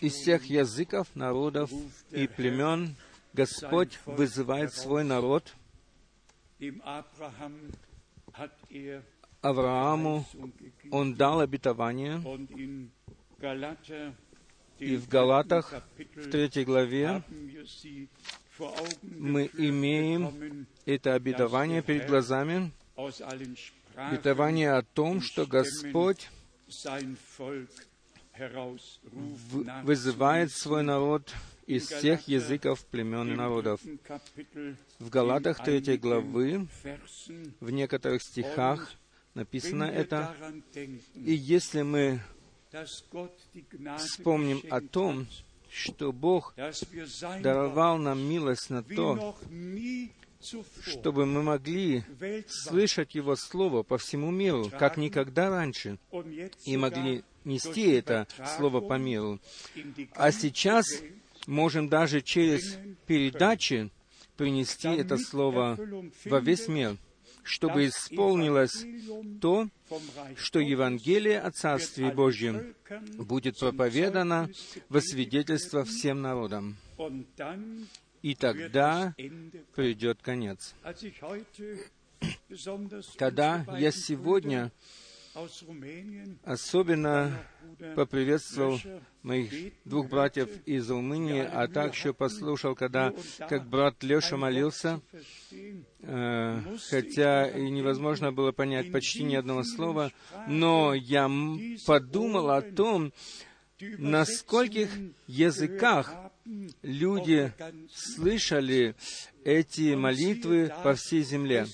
из всех языков, народов и племен Господь вызывает свой народ. Аврааму Он дал обетование, и в Галатах, в третьей главе, мы имеем это обетование перед глазами, обетование о том, что Господь вызывает свой народ из всех языков, племен и народов. В Галатах 3 главы, в некоторых стихах написано это, и если мы вспомним о том, что Бог даровал нам милость на то, чтобы мы могли слышать Его Слово по всему миру, как никогда раньше, и могли нести это Слово по миру. А сейчас можем даже через передачи принести это Слово во весь мир, чтобы исполнилось то, что Евангелие о Царстве Божьем будет проповедано во свидетельство всем народам и тогда придет конец. Когда я сегодня особенно поприветствовал моих двух братьев из Румынии, а также послушал, когда как брат Леша молился, э, хотя и невозможно было понять почти ни одного слова, но я подумал о том, на скольких языках люди слышали эти молитвы по всей земле.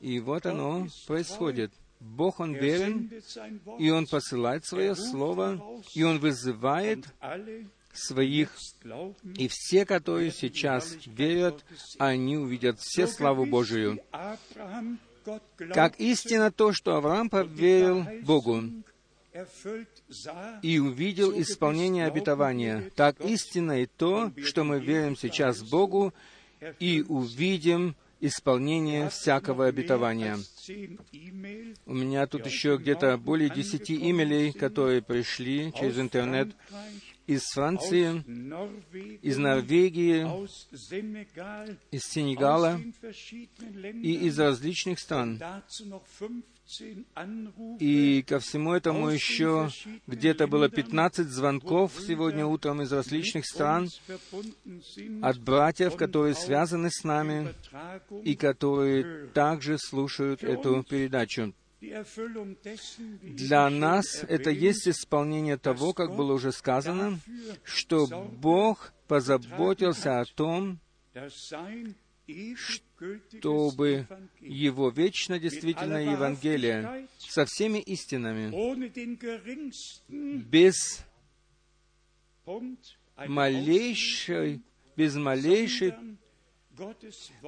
И вот оно происходит. Бог, Он верен, и Он посылает Свое Слово, и Он вызывает своих, и все, которые сейчас верят, они увидят все славу Божию. Как истина то, что Авраам поверил Богу, и увидел исполнение обетования. Так истинно и то, что мы верим сейчас Богу и увидим исполнение всякого обетования. У меня тут еще где-то более десяти имейлей, которые пришли через интернет из Франции, из Норвегии, из Сенегала и из различных стран. И ко всему этому еще где-то было 15 звонков сегодня утром из различных стран от братьев, которые связаны с нами и которые также слушают эту передачу. Для нас это есть исполнение того, как было уже сказано, что Бог позаботился о том, чтобы его вечно действительное Евангелие со всеми истинами, без малейшей, без малейшей,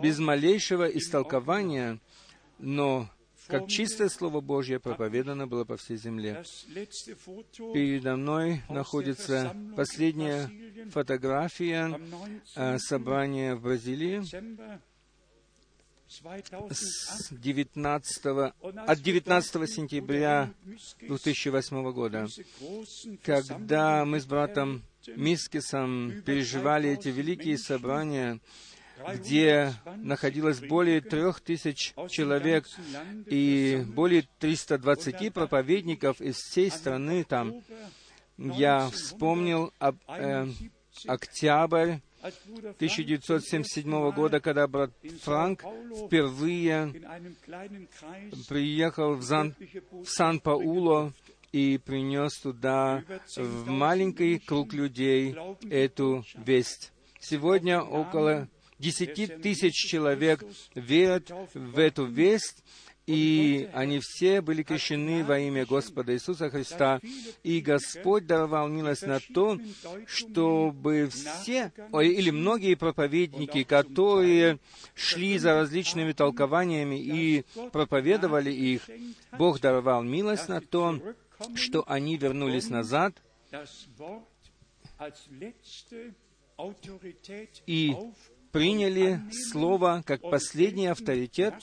без малейшего истолкования, но как чистое Слово Божье проповедано было по всей земле. Передо мной находится последняя фотография э, собрания в Бразилии с 19, от 19 сентября 2008 года, когда мы с братом Мискисом переживали эти великие собрания, где находилось более трех тысяч человек и более 320 проповедников из всей страны там. Я вспомнил об э, октябрь 1977 года, когда брат Франк впервые приехал в, Зан, в Сан-Пауло и принес туда в маленький круг людей эту весть. Сегодня около десяти тысяч человек верят в эту весть, и они все были крещены во имя Господа Иисуса Христа. И Господь даровал милость на то, чтобы все, или многие проповедники, которые шли за различными толкованиями и проповедовали их, Бог даровал милость на то, что они вернулись назад и приняли Слово как последний авторитет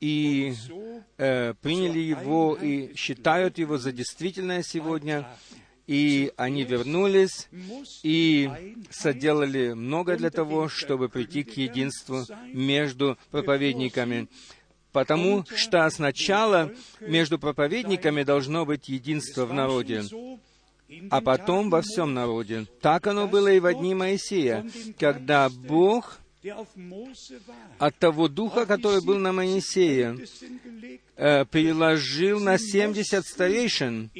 и э, приняли его и считают его за действительное сегодня, и они вернулись и соделали много для того, чтобы прийти к единству между проповедниками. Потому что сначала между проповедниками должно быть единство в народе, а потом во всем народе. Так оно было и в дни Моисея, когда Бог от того духа, который был на Моисее, э, переложил на 70 старейшин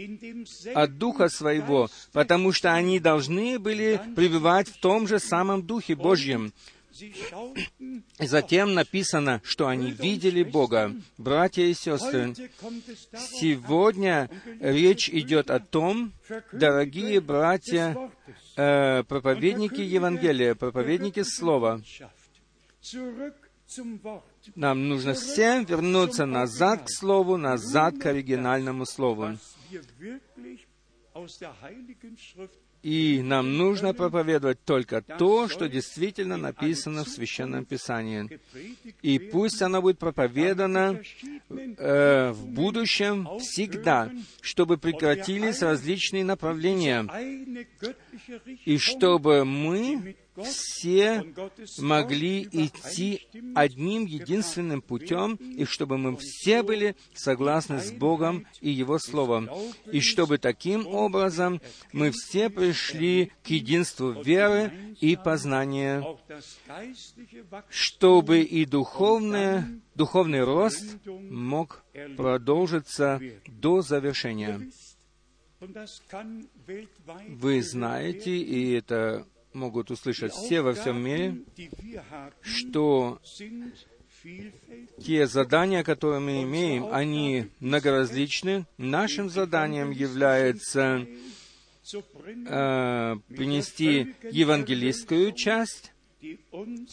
от духа своего, потому что они должны были пребывать в том же самом духе Божьем. И затем написано, что они видели Бога. Братья и сестры, сегодня речь идет о том, дорогие братья, э, проповедники Евангелия, проповедники Слова, нам нужно всем вернуться назад к Слову, назад к оригинальному Слову. И нам нужно проповедовать только то, что действительно написано в Священном Писании. И пусть оно будет проповедано э, в будущем всегда, чтобы прекратились различные направления, и чтобы мы все могли идти одним единственным путем, и чтобы мы все были согласны с Богом и Его Словом, и чтобы таким образом мы все пришли к единству веры и познания, чтобы и духовное, духовный рост мог продолжиться до завершения. Вы знаете, и это могут услышать все во всем мире, что те задания, которые мы имеем, они многоразличны. Нашим заданием является э, принести евангелистскую часть,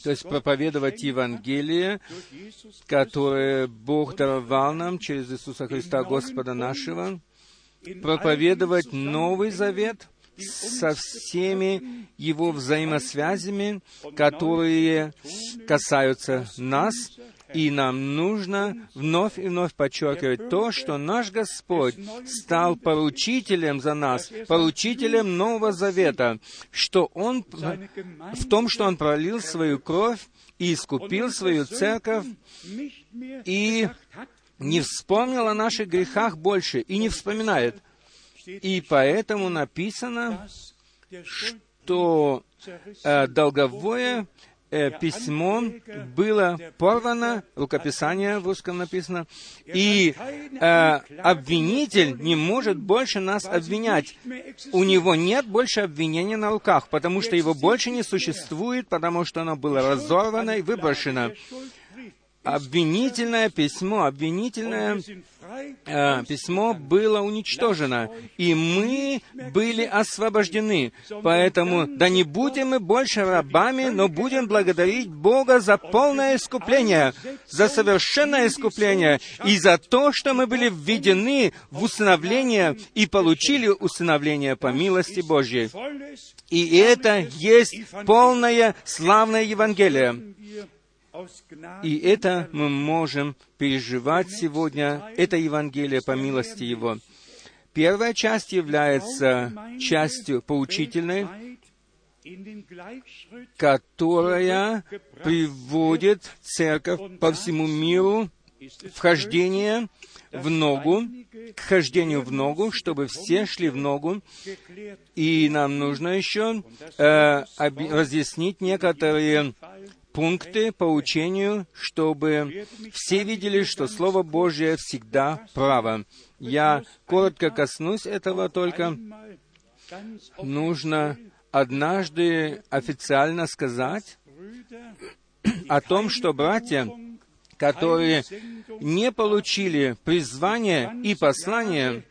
то есть проповедовать Евангелие, которое Бог даровал нам через Иисуса Христа, Господа нашего, проповедовать Новый Завет — со всеми его взаимосвязями, которые касаются нас, и нам нужно вновь и вновь подчеркивать то, что наш Господь стал поручителем за нас, поручителем Нового Завета, что Он в том, что Он пролил свою кровь и искупил свою церковь, и не вспомнил о наших грехах больше, и не вспоминает. И поэтому написано, что э, долговое э, письмо было порвано, рукописание в русском написано, и э, обвинитель не может больше нас обвинять. У него нет больше обвинения на руках, потому что его больше не существует, потому что оно было разорвано и выброшено обвинительное письмо, обвинительное э, письмо было уничтожено, и мы были освобождены. Поэтому да не будем мы больше рабами, но будем благодарить Бога за полное искупление, за совершенное искупление, и за то, что мы были введены в усыновление и получили усыновление по милости Божьей. И это есть полное славное Евангелие. И это мы можем переживать сегодня, это Евангелие по милости Его. Первая часть является частью поучительной, которая приводит церковь по всему миру в хождение в ногу, к хождению в ногу, чтобы все шли в ногу. И нам нужно еще э, разъяснить некоторые пункты по учению, чтобы все видели, что Слово Божье всегда право. Я коротко коснусь этого только. Нужно однажды официально сказать о том, что братья, которые не получили призвание и послание,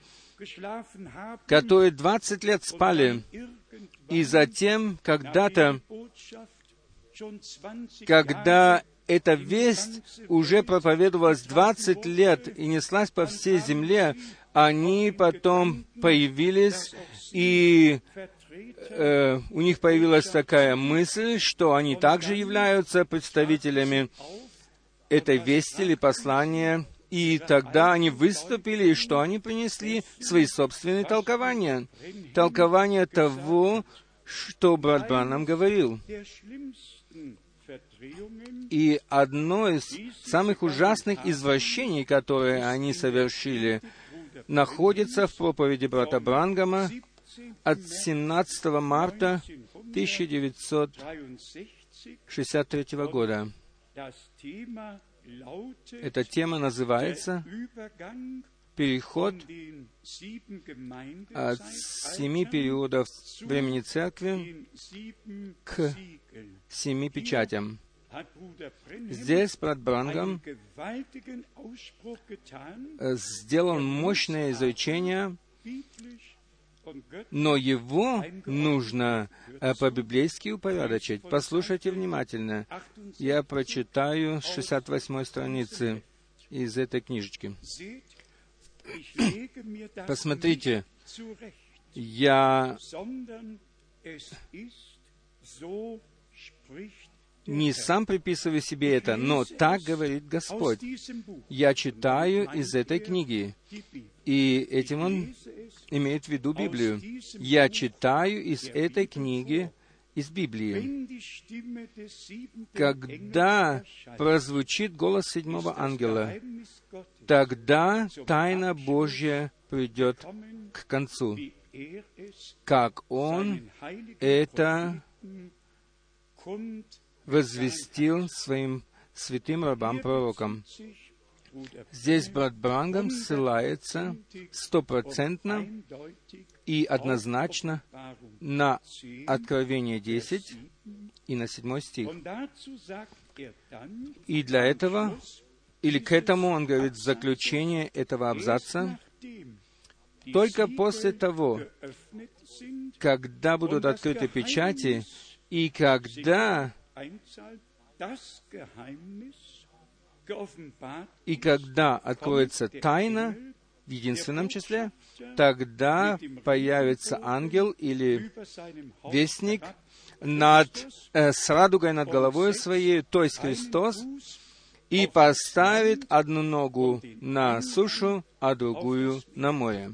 которые 20 лет спали, и затем когда-то когда эта весть уже проповедовалась 20 лет и неслась по всей земле, они потом появились, и э, у них появилась такая мысль, что они также являются представителями этой вести или послания, и тогда они выступили, и что они принесли? Свои собственные толкования. Толкование того, что брат Бранам говорил. И одно из самых ужасных извращений, которые они совершили, находится в проповеди брата Брангама от 17 марта 1963 года. Эта тема называется «Переход от семи периодов времени Церкви к семи печатям». Здесь брат Брангам сделал мощное изречение, но его нужно э, по-библейски упорядочить. Послушайте внимательно. Я прочитаю с 68 страницы из этой книжечки. Посмотрите, я не сам приписываю себе это, но так говорит Господь. Я читаю из этой книги, и этим он имеет в виду Библию. Я читаю из этой книги, из Библии. Когда прозвучит голос седьмого ангела, тогда тайна Божья придет к концу, как Он это возвестил своим святым рабам-пророкам. Здесь брат Брангам ссылается стопроцентно и однозначно на Откровение 10 и на 7 стих. И для этого, или к этому он говорит заключение этого абзаца, только после того, когда будут открыты печати, и когда и когда откроется тайна в единственном числе, тогда появится ангел или вестник над, э, с радугой над головой своей, то есть Христос, и поставит одну ногу на сушу, а другую на море.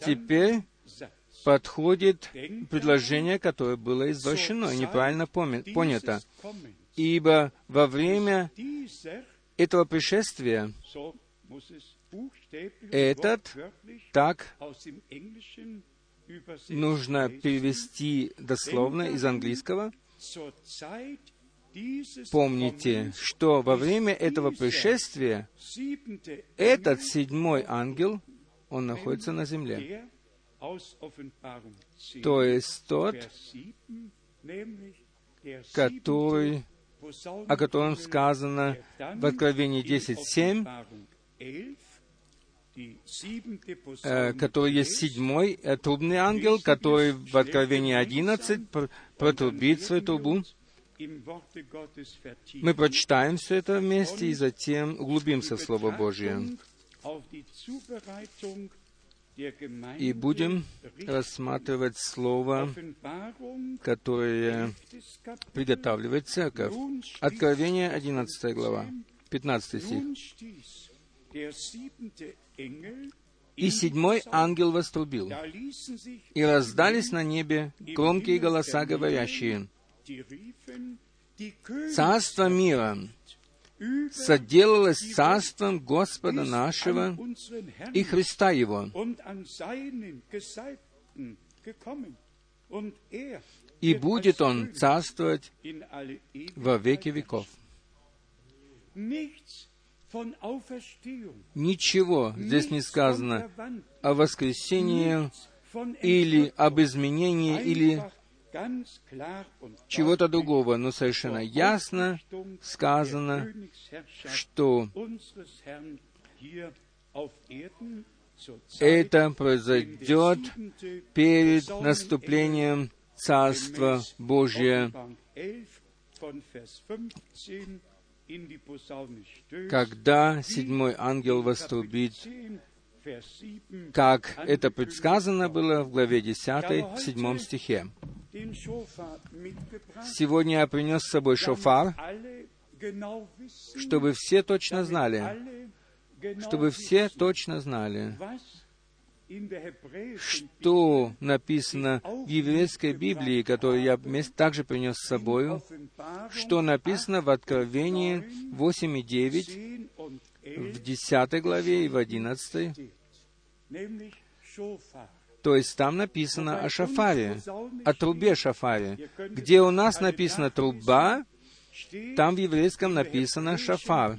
Теперь подходит предложение, которое было извращено и неправильно понято. Ибо во время этого пришествия этот так нужно перевести дословно из английского. Помните, что во время этого пришествия этот седьмой ангел, он находится на земле то есть тот, который, о котором сказано в Откровении 10.7, э, который есть седьмой э, трубный ангел, который в Откровении 11 протрубит свою трубу. Мы прочитаем все это вместе и затем углубимся в Слово Божье и будем рассматривать слово, которое приготавливает церковь. Откровение 11 глава, 15 стих. «И седьмой ангел вострубил, и раздались на небе громкие голоса, говорящие, «Царство мира соделалось царством Господа нашего и Христа Его, и будет Он царствовать во веки веков. Ничего здесь не сказано о воскресении или об изменении или чего-то другого, но совершенно ясно сказано, что это произойдет перед наступлением Царства Божия, когда седьмой ангел вострубит, как это предсказано было в главе 10, в седьмом стихе. Сегодня я принес с собой шофар, чтобы все точно знали, чтобы все точно знали, что написано в еврейской Библии, которую я также принес с собой, что написано в Откровении 8 и 9, в 10 главе и в 11. То есть там написано о шафаре, о трубе шафаре. Где у нас написано труба, там в еврейском написано шафар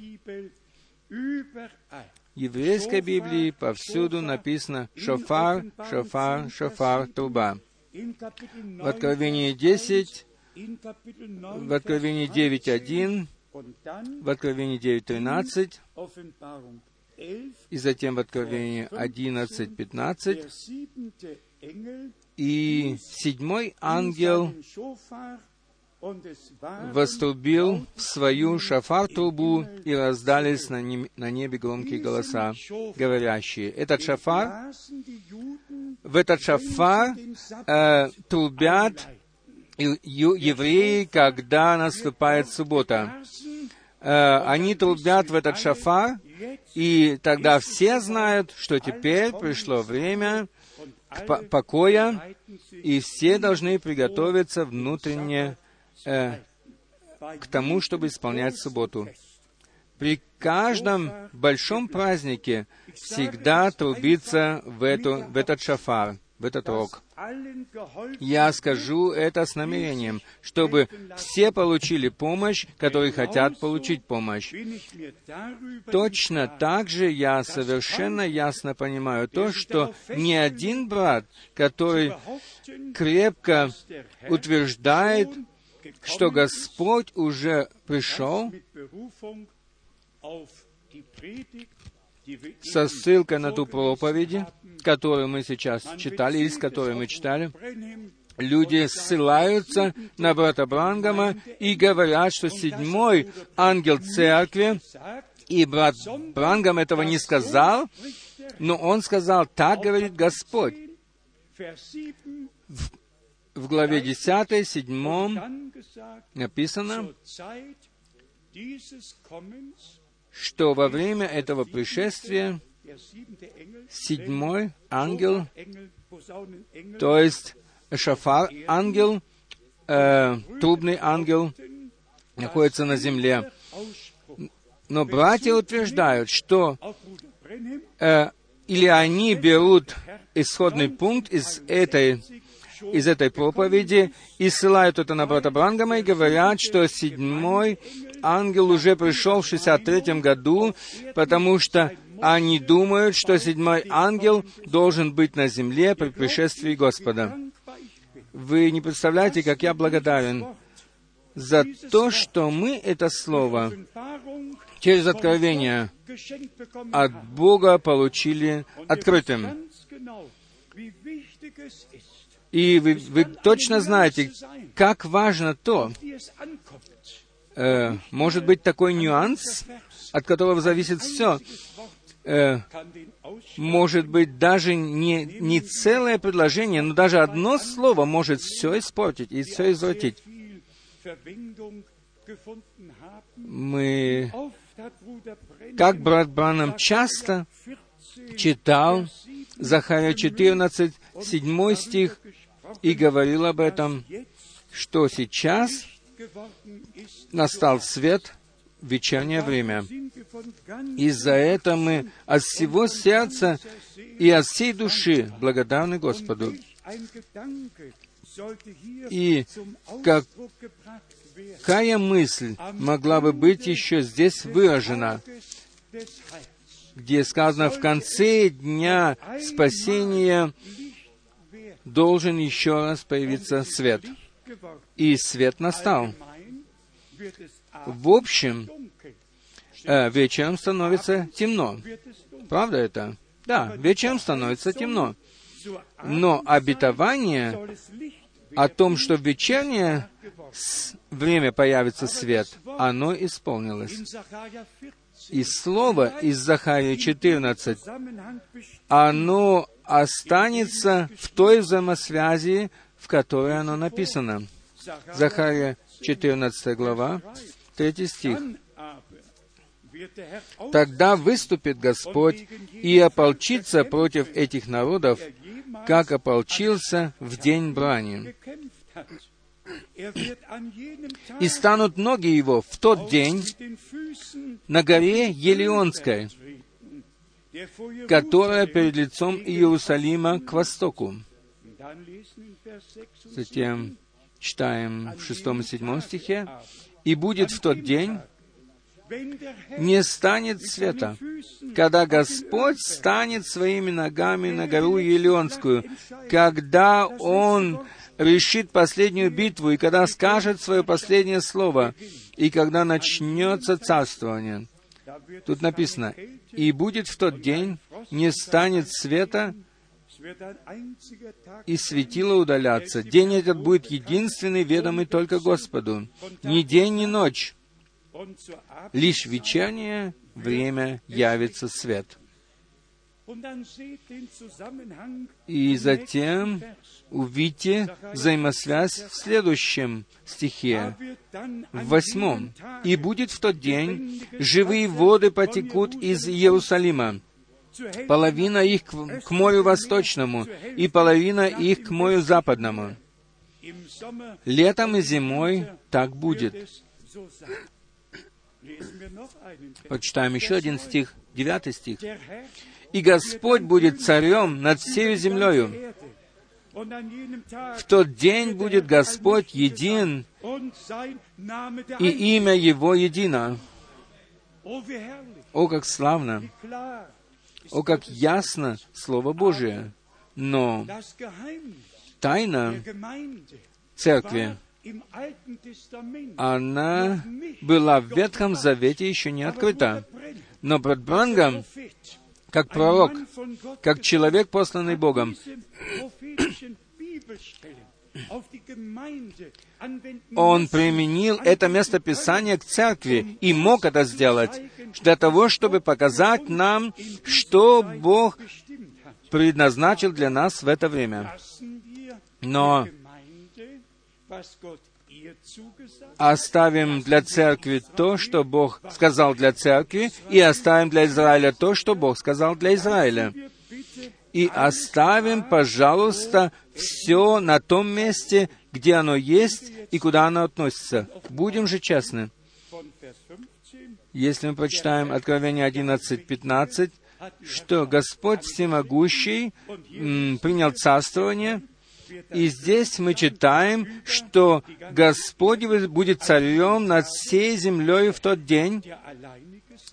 еврейской Библии повсюду написано «шофар, шофар, шофар, труба». В Откровении 10, в Откровении 9.1, в Откровении 9.13, и затем в Откровении 11.15, и седьмой ангел вострубил в свою шафар-трубу, и раздались на, нем, на небе громкие голоса, говорящие. Этот шафар, в этот шафар э, трубят евреи, когда наступает суббота. Э, они трубят в этот шафар, и тогда все знают, что теперь пришло время покоя, и все должны приготовиться внутренне э, к тому, чтобы исполнять субботу. При каждом большом празднике всегда трубится в, эту, в этот шафар, в этот рог. Я скажу это с намерением, чтобы все получили помощь, которые хотят получить помощь. Точно так же я совершенно ясно понимаю то, что ни один брат, который крепко утверждает, что Господь уже пришел со ссылкой на ту проповедь, которую мы сейчас читали, с которой мы читали, люди ссылаются на брата Брангама и говорят, что седьмой ангел церкви, и брат Брангам этого не сказал, но он сказал, так говорит Господь в главе 10, 7 написано, что во время этого пришествия седьмой ангел, то есть шафар ангел, э, трубный ангел, находится на земле. Но братья утверждают, что э, или они берут исходный пункт из этой из этой проповеди и ссылают это на брата Брангама и говорят, что седьмой ангел уже пришел в 63-м году, потому что они думают, что седьмой ангел должен быть на земле при пришествии Господа. Вы не представляете, как я благодарен за то, что мы это слово через откровение от Бога получили открытым. И вы, вы точно знаете, как важно то, э, может быть такой нюанс, от которого зависит все. Э, может быть даже не, не целое предложение, но даже одно слово может все испортить и все извратить. Мы, как брат Бранам часто читал Захария 14, 7 стих, и говорил об этом, что сейчас настал свет, вечернее время. И за это мы от всего сердца и от всей души благодарны Господу. И какая мысль могла бы быть еще здесь выражена, где сказано в конце дня спасения должен еще раз появиться свет. И свет настал. В общем, э, вечером становится темно. Правда это? Да, вечером становится темно. Но обетование о том, что в вечернее время появится свет, оно исполнилось. И слово из Захария 14, оно останется в той взаимосвязи, в которой оно написано. Захария 14 глава, 3 стих. Тогда выступит Господь и ополчится против этих народов, как ополчился в день брани. И станут ноги его в тот день на горе Елеонской, которая перед лицом Иерусалима к востоку. Затем читаем в шестом и седьмом стихе, «И будет в тот день, не станет света, когда Господь станет своими ногами на гору Елеонскую, когда Он решит последнюю битву, и когда скажет свое последнее слово, и когда начнется царствование. Тут написано, «И будет в тот день, не станет света, и светило удаляться. День этот будет единственный, ведомый только Господу. Ни день, ни ночь. Лишь вечернее время явится свет. И затем увидите взаимосвязь в следующем стихе, в восьмом. «И будет в тот день, живые воды потекут из Иерусалима, половина их к морю восточному, и половина их к морю западному. Летом и зимой так будет. Почитаем еще один стих, девятый стих. «И Господь будет царем над всей землею. В тот день будет Господь един, и имя Его едино. О, как славно! О, как ясно Слово Божие! Но тайна церкви, она была в Ветхом Завете еще не открыта. Но брат Брангам, как пророк, как человек, посланный Богом, он применил это место Писания к церкви и мог это сделать для того, чтобы показать нам, что Бог предназначил для нас в это время. Но оставим для церкви то, что Бог сказал для церкви, и оставим для Израиля то, что Бог сказал для Израиля и оставим, пожалуйста, все на том месте, где оно есть и куда оно относится. Будем же честны. Если мы прочитаем Откровение 11.15, что Господь Всемогущий м, принял царствование, и здесь мы читаем, что Господь будет царем над всей землей в тот день,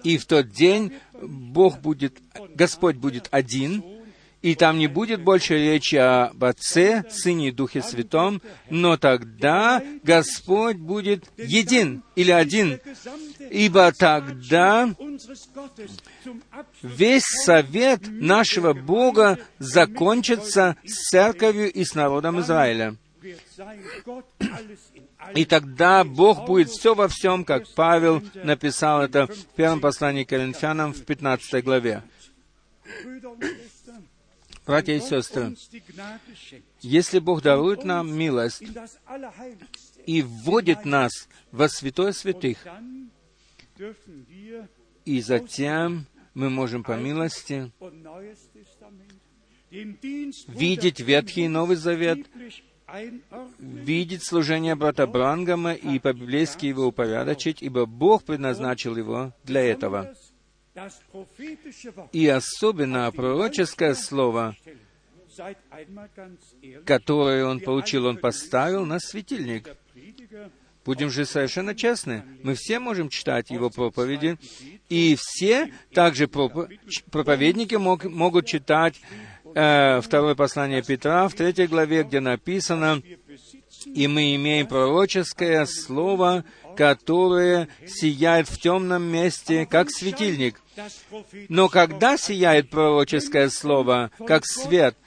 и в тот день Бог будет, Господь будет один, и там не будет больше речи об Отце, Сыне и Духе Святом, но тогда Господь будет един или один, ибо тогда весь совет нашего Бога закончится с церковью и с народом Израиля. И тогда Бог будет все во всем, как Павел написал это в первом послании к Коринфянам в 15 главе. Братья и сестры, если Бог дарует нам милость и вводит нас во святое святых, и затем мы можем по милости видеть Ветхий и Новый Завет, видеть служение брата Брангама и по-библейски его упорядочить, ибо Бог предназначил его для этого. И особенно пророческое слово, которое он получил, он поставил на светильник. Будем же совершенно честны, мы все можем читать его проповеди, и все также проповедники мог, могут читать э, второе послание Петра в третьей главе, где написано, «И мы имеем пророческое слово, которое сияет в темном месте, как светильник, но когда сияет пророческое слово, как свет,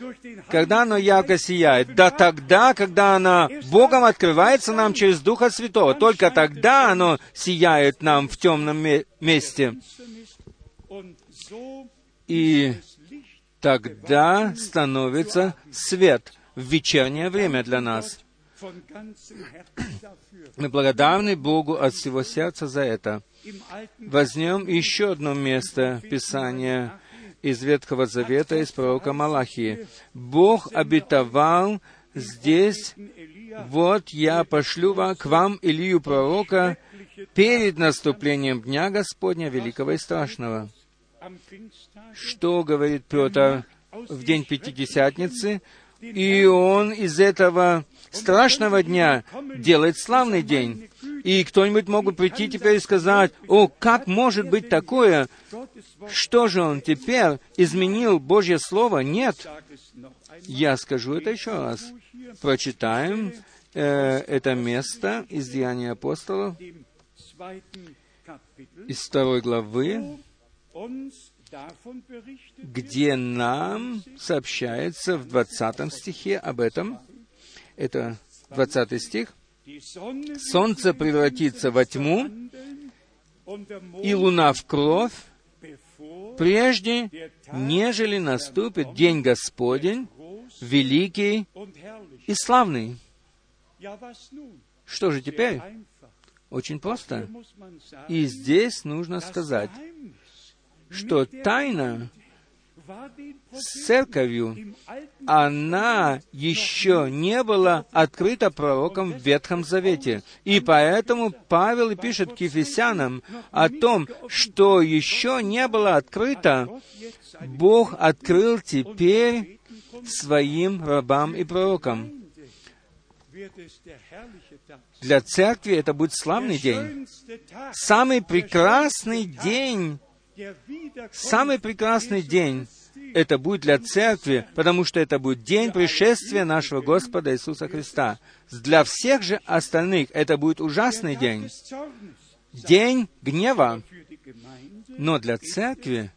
когда оно ярко сияет, да тогда, когда оно Богом открывается нам через Духа Святого, только тогда оно сияет нам в темном месте. И тогда становится свет в вечернее время для нас. Мы благодарны Богу от всего сердца за это. Возьмем еще одно место Писания из Ветхого Завета, из пророка Малахии. Бог обетовал здесь, «Вот я пошлю к вам Илью пророка перед наступлением Дня Господня Великого и Страшного». Что говорит Петр в день Пятидесятницы? И он из этого страшного дня делает славный день. И кто-нибудь мог бы прийти теперь и сказать, «О, как может быть такое? Что же он теперь изменил Божье Слово?» Нет. Я скажу это еще раз. Прочитаем э, это место из Деяния апостолов, из второй главы, где нам сообщается в 20 стихе об этом. Это 20 стих. «Солнце превратится во тьму, и луна в кровь, прежде, нежели наступит день Господень, великий и славный». Что же теперь? Очень просто. И здесь нужно сказать, что тайна с церковью, она еще не была открыта пророком в Ветхом Завете. И поэтому Павел пишет к Ефесянам о том, что еще не было открыто, Бог открыл теперь своим рабам и пророкам. Для церкви это будет славный день. Самый прекрасный день Самый прекрасный день это будет для церкви, потому что это будет день пришествия нашего Господа Иисуса Христа. Для всех же остальных это будет ужасный день, день гнева. Но для церкви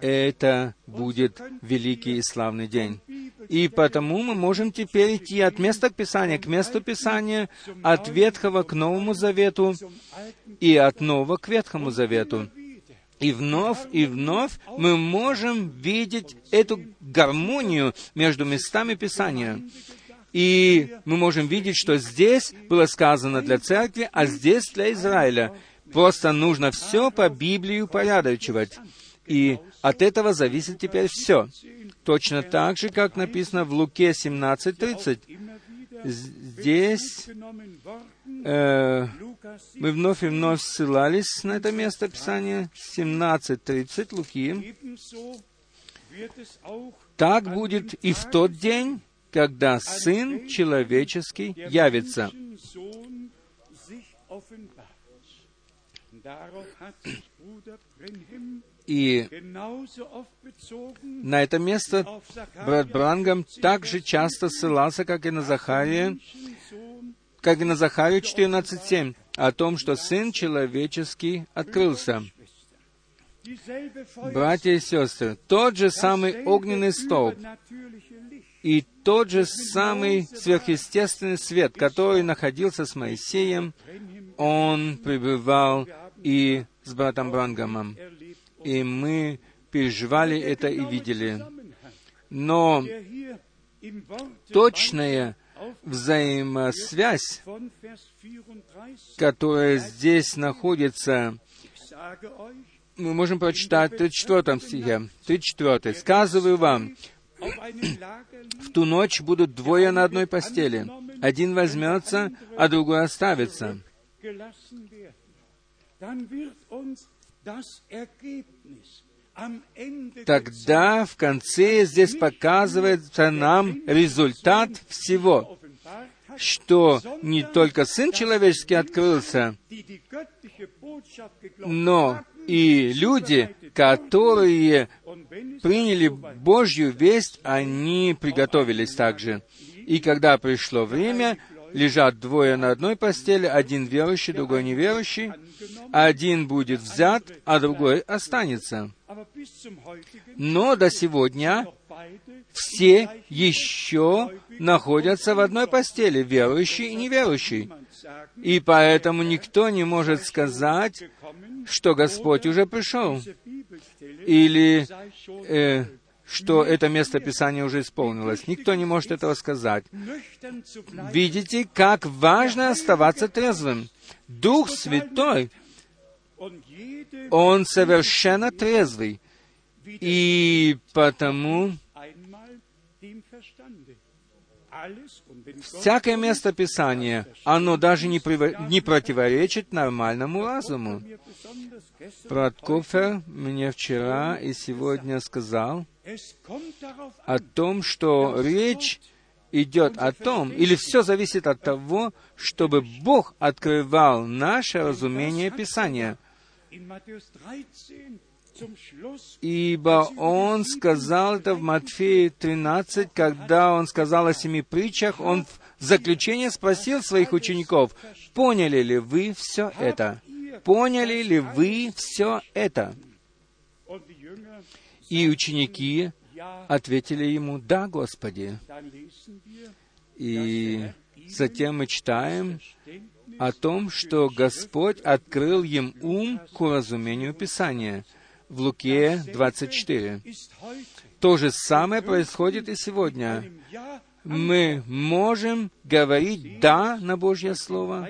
это будет великий и славный день. И потому мы можем теперь идти от места к Писанию к месту Писания, от Ветхого к Новому Завету и от Нового к Ветхому Завету. И вновь и вновь мы можем видеть эту гармонию между местами Писания. И мы можем видеть, что здесь было сказано для церкви, а здесь для Израиля. Просто нужно все по Библии упорядочивать. И от этого зависит теперь все. Точно так же, как написано в Луке 17.30. Здесь э, мы вновь и вновь ссылались на это место Писания, 17.30 Луки. Так будет и в тот день, когда Сын Человеческий явится. И на это место брат Брангам также часто ссылался, как и на Захария, как и на Захарию 14.7, о том, что Сын Человеческий открылся. Братья и сестры, тот же самый огненный столб и тот же самый сверхъестественный свет, который находился с Моисеем, он пребывал и с братом Брангамом. И мы переживали это и видели. Но точная взаимосвязь, которая здесь находится, мы можем прочитать в 34 стихе. 34. «Сказываю вам, в ту ночь будут двое на одной постели. Один возьмется, а другой оставится. Тогда в конце здесь показывается нам результат всего, что не только Сын Человеческий открылся, но и люди, которые приняли Божью весть, они приготовились также. И когда пришло время, лежат двое на одной постели, один верующий, другой неверующий, один будет взят, а другой останется. Но до сегодня все еще находятся в одной постели, верующий и неверующий. И поэтому никто не может сказать, что Господь уже пришел. Или э, что это место Писания уже исполнилось. Никто не может этого сказать. Видите, как важно оставаться трезвым. Дух Святой, Он совершенно трезвый. И потому всякое место Писания, оно даже не, прив... не противоречит нормальному разуму. Брат Кофер мне вчера и сегодня сказал о том, что речь идет о том, или все зависит от того, чтобы Бог открывал наше разумение Писания. Ибо Он сказал это в Матфея 13, когда Он сказал о семи притчах, Он в заключение спросил своих учеников, поняли ли вы все это? Поняли ли вы все это? И ученики ответили ему, «Да, Господи». И затем мы читаем о том, что Господь открыл им ум к уразумению Писания в Луке 24. То же самое происходит и сегодня. Мы можем говорить «да» на Божье Слово,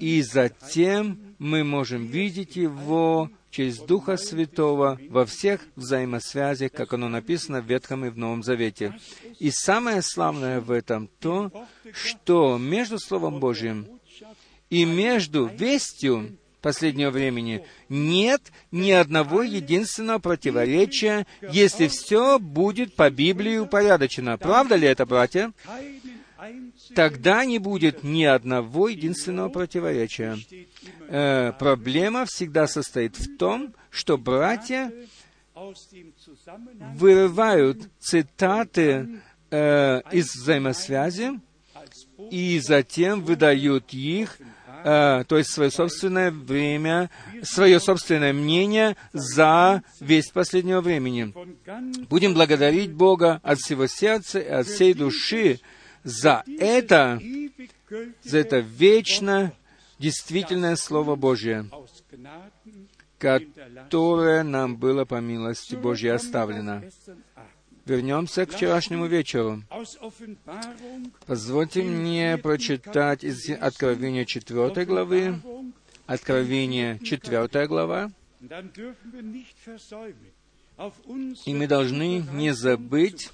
и затем мы можем видеть Его через Духа Святого во всех взаимосвязях, как оно написано в Ветхом и в Новом Завете. И самое славное в этом то, что между Словом Божьим и между вестью последнего времени нет ни одного единственного противоречия, если все будет по Библии упорядочено. Правда ли это, братья? Тогда не будет ни одного единственного противоречия. Э, проблема всегда состоит в том, что братья вырывают цитаты э, из взаимосвязи и затем выдают их, э, то есть свое собственное время, свое собственное мнение за весть последнего времени. Будем благодарить Бога от всего сердца и от всей души за это, за это вечно действительное Слово Божье, которое нам было по милости Божьей оставлено. Вернемся к вчерашнему вечеру. Позвольте мне прочитать из Откровения 4 главы, Откровение 4 глава, и мы должны не забыть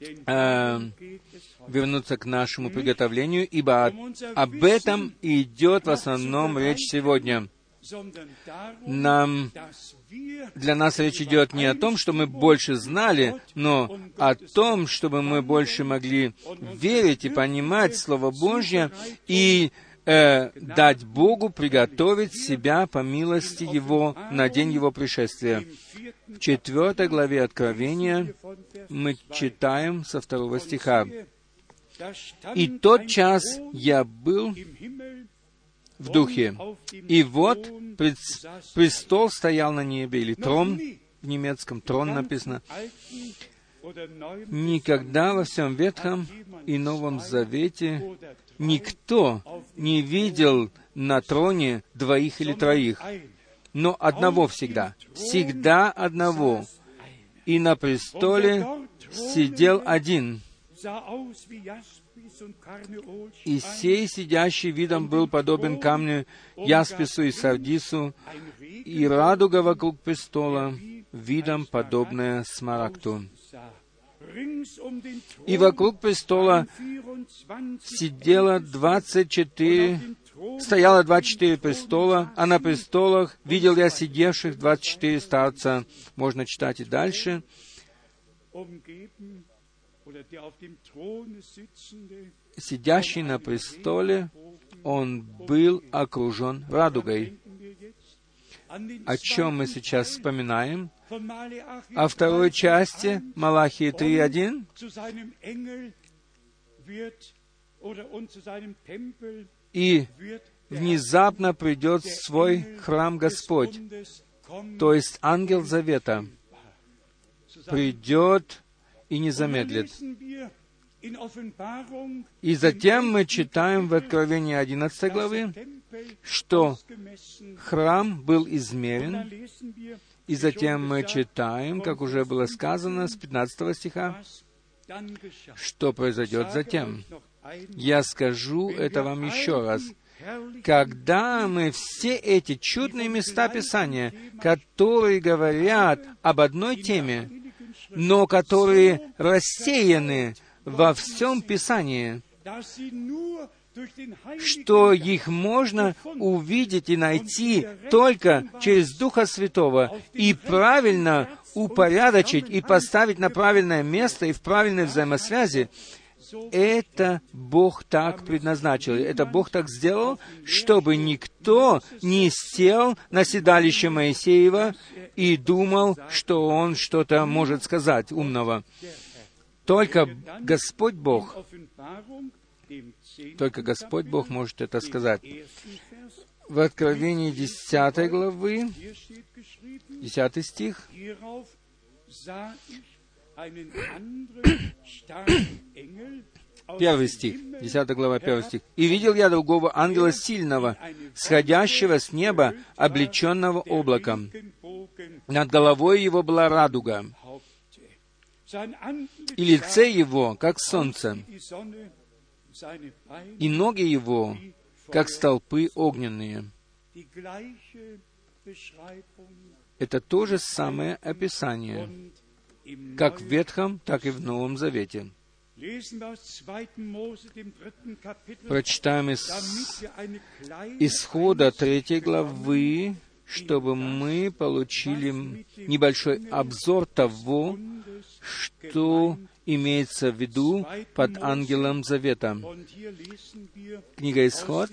э, вернуться к нашему приготовлению, ибо об этом идет в основном речь сегодня. Нам, для нас речь идет не о том, что мы больше знали, но о том, чтобы мы больше могли верить и понимать Слово Божье и э, дать Богу приготовить себя по милости Его на день Его пришествия. В четвертой главе Откровения мы читаем со второго стиха. «И тот час я был в духе, и вот престол стоял на небе, или трон, в немецком трон написано, Никогда во всем Ветхом и Новом Завете никто не видел на троне двоих или троих, но одного всегда, всегда одного. И на престоле сидел один. И сей сидящий видом был подобен камню Яспису и Сардису, и радуга вокруг престола видом подобная смарагду. И вокруг престола сидело двадцать четыре, стояло двадцать четыре престола, а на престолах видел я сидевших двадцать четыре старца. Можно читать и дальше. Сидящий на престоле, он был окружен радугой. О чем мы сейчас вспоминаем? О второй части Малахии 3.1 и внезапно придет свой храм Господь, то есть ангел завета, придет и не замедлит. И затем мы читаем в Откровении 11 главы, что храм был измерен, и затем мы читаем, как уже было сказано с 15 стиха, что произойдет затем. Я скажу это вам еще раз. Когда мы все эти чудные места Писания, которые говорят об одной теме, но которые рассеяны во всем Писании, что их можно увидеть и найти только через Духа Святого и правильно упорядочить и поставить на правильное место и в правильной взаимосвязи, это Бог так предназначил, это Бог так сделал, чтобы никто не сел на седалище Моисеева и думал, что он что-то может сказать умного. Только Господь Бог, только Господь Бог может это сказать. В Откровении 10 главы, 10 стих, Первый стих, 10 глава, первый стих. «И видел я другого ангела сильного, сходящего с неба, облеченного облаком. Над головой его была радуга, и лице его, как солнце, и ноги его, как столпы огненные. Это то же самое описание, как в Ветхом, так и в Новом Завете. Прочитаем из исхода третьей главы, чтобы мы получили небольшой обзор того, что имеется в виду под ангелом завета. Книга Исход.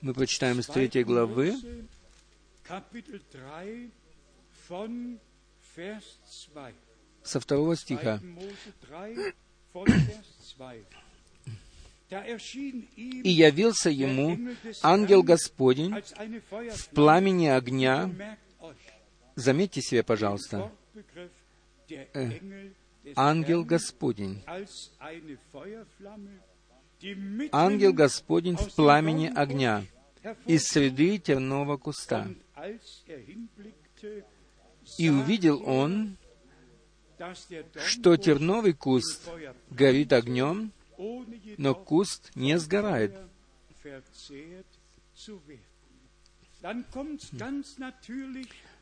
Мы прочитаем из третьей главы. Со второго стиха. «И явился ему ангел Господень в пламени огня». Заметьте себе, пожалуйста, э, ангел Господень. Ангел Господень в пламени огня из среды тернового куста. И увидел он, что терновый куст горит огнем, но куст не сгорает.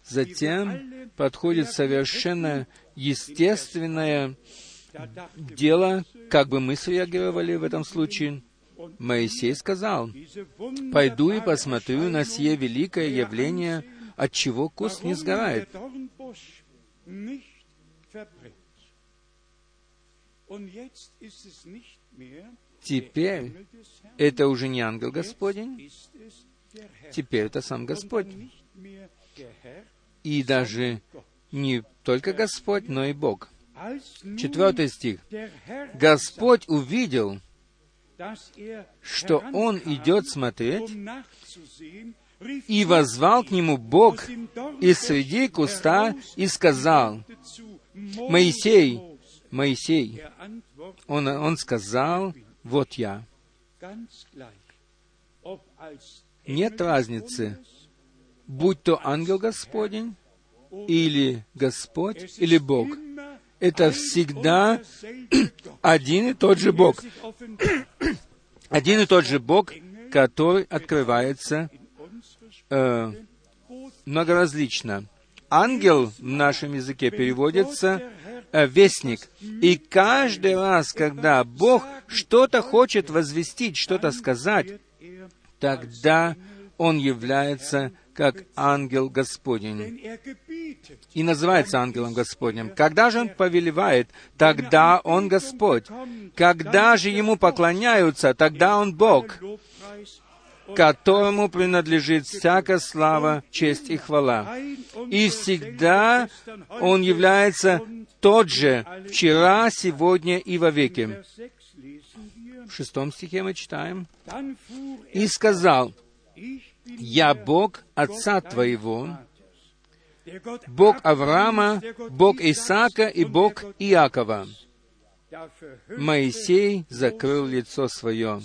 Затем подходит совершенно естественное дело, как бы мы среагировали в этом случае. Моисей сказал, «Пойду и посмотрю на сие великое явление, от чего куст не сгорает». Теперь это уже не ангел Господень, теперь это сам Господь. И даже не только Господь, но и Бог. Четвертый стих. Господь увидел, что он идет смотреть, и возвал к нему Бог из среди куста и сказал, «Моисей, Моисей». Он, он сказал, «Вот я». Нет разницы, будь то ангел Господень, или Господь, или Бог. Это всегда один и тот же Бог. Один и тот же Бог, который открывается э, многоразлично. Ангел в нашем языке переводится вестник. И каждый раз, когда Бог что-то хочет возвестить, что-то сказать, тогда Он является как ангел Господень. И называется ангелом Господним. Когда же он повелевает, тогда он Господь. Когда же ему поклоняются, тогда он Бог, которому принадлежит всякая слава, честь и хвала. И всегда он является тот же, вчера, сегодня и вовеки. В шестом стихе мы читаем. «И сказал, «Я Бог Отца твоего, Бог Авраама, Бог Исаака и Бог Иакова». Моисей закрыл лицо свое,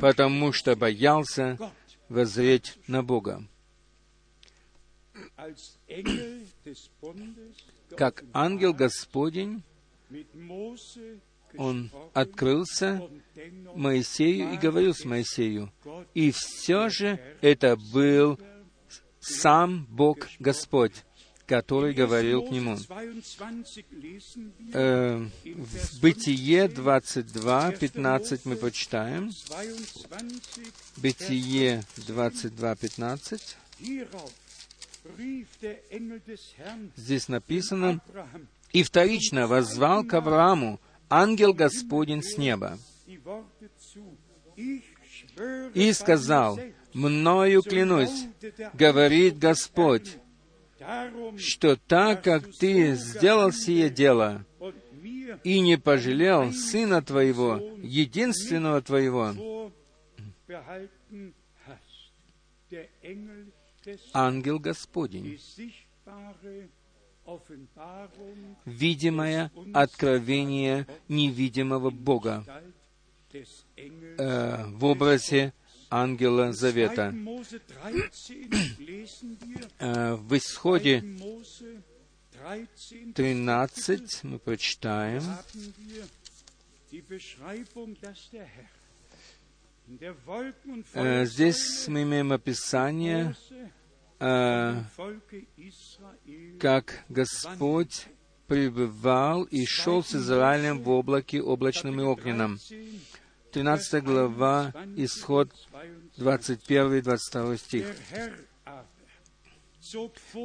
потому что боялся воззреть на Бога. Как ангел Господень, он открылся Моисею и говорил с Моисею. И все же это был сам Бог Господь, который говорил к нему. Э, в Бытие 22, 15 мы почитаем. Бытие 22, 15. Здесь написано, «И вторично воззвал к Аврааму ангел Господень с неба, и сказал, «Мною клянусь, говорит Господь, что так как ты сделал сие дело и не пожалел сына твоего, единственного твоего, ангел Господень, видимое откровение невидимого Бога э, в образе ангела Завета. Э, в Исходе 13 мы прочитаем, э, Здесь мы имеем описание э, как Господь пребывал и шел с Израилем в облаке облачном и огненном. 13 глава, исход 21-22 стих.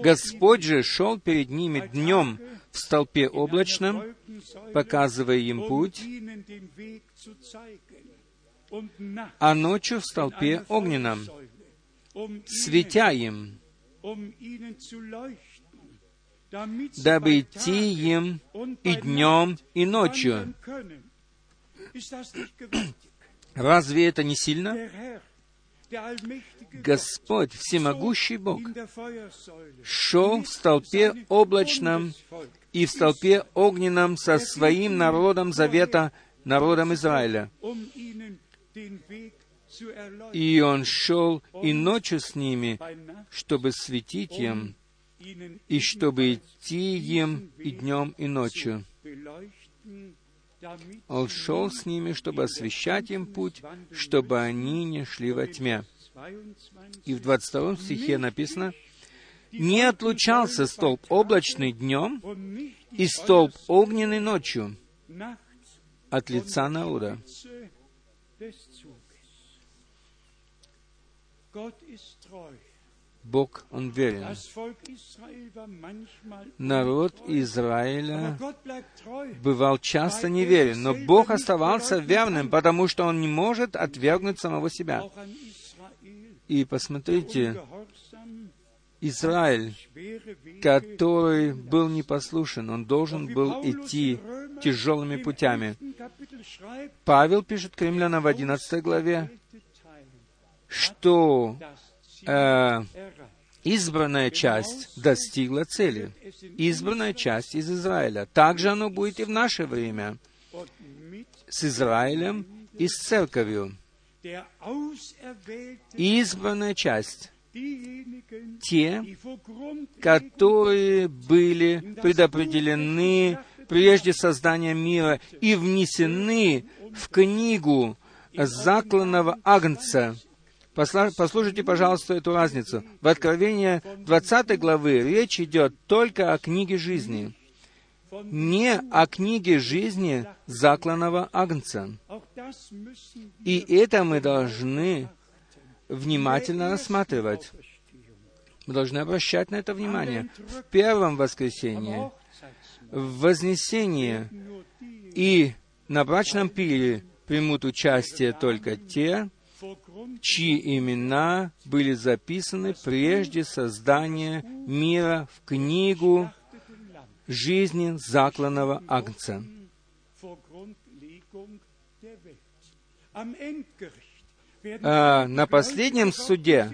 Господь же шел перед ними днем в столпе облачном, показывая им путь, а ночью в столпе огненном, светя им, дабы идти им и днем, и ночью. Разве это не сильно? Господь, всемогущий Бог, шел в столпе облачном и в столпе огненном со своим народом завета, народом Израиля. И он шел и ночью с ними, чтобы светить им, и чтобы идти им и днем, и ночью. Он шел с ними, чтобы освещать им путь, чтобы они не шли во тьме. И в 22 стихе написано, «Не отлучался столб облачный днем и столб огненный ночью от лица народа». Бог, Он верен. Народ Израиля бывал часто неверен, но Бог оставался верным, потому что Он не может отвергнуть самого себя. И посмотрите, Израиль, который был непослушен, он должен был идти тяжелыми путями. Павел пишет Кремлянам в 11 главе, что э, избранная часть достигла цели. Избранная часть из Израиля. Также оно будет и в наше время. С Израилем и с церковью. Избранная часть те, которые были предопределены прежде создания мира и внесены в книгу закланного Агнца, Послушайте, пожалуйста, эту разницу. В Откровении 20 главы речь идет только о книге жизни, не о книге жизни закланного Агнца. И это мы должны внимательно рассматривать. Мы должны обращать на это внимание. В первом воскресенье, в Вознесении и на брачном пире примут участие только те, чьи имена были записаны прежде создания мира в книгу жизни закланного Агнца. А на последнем суде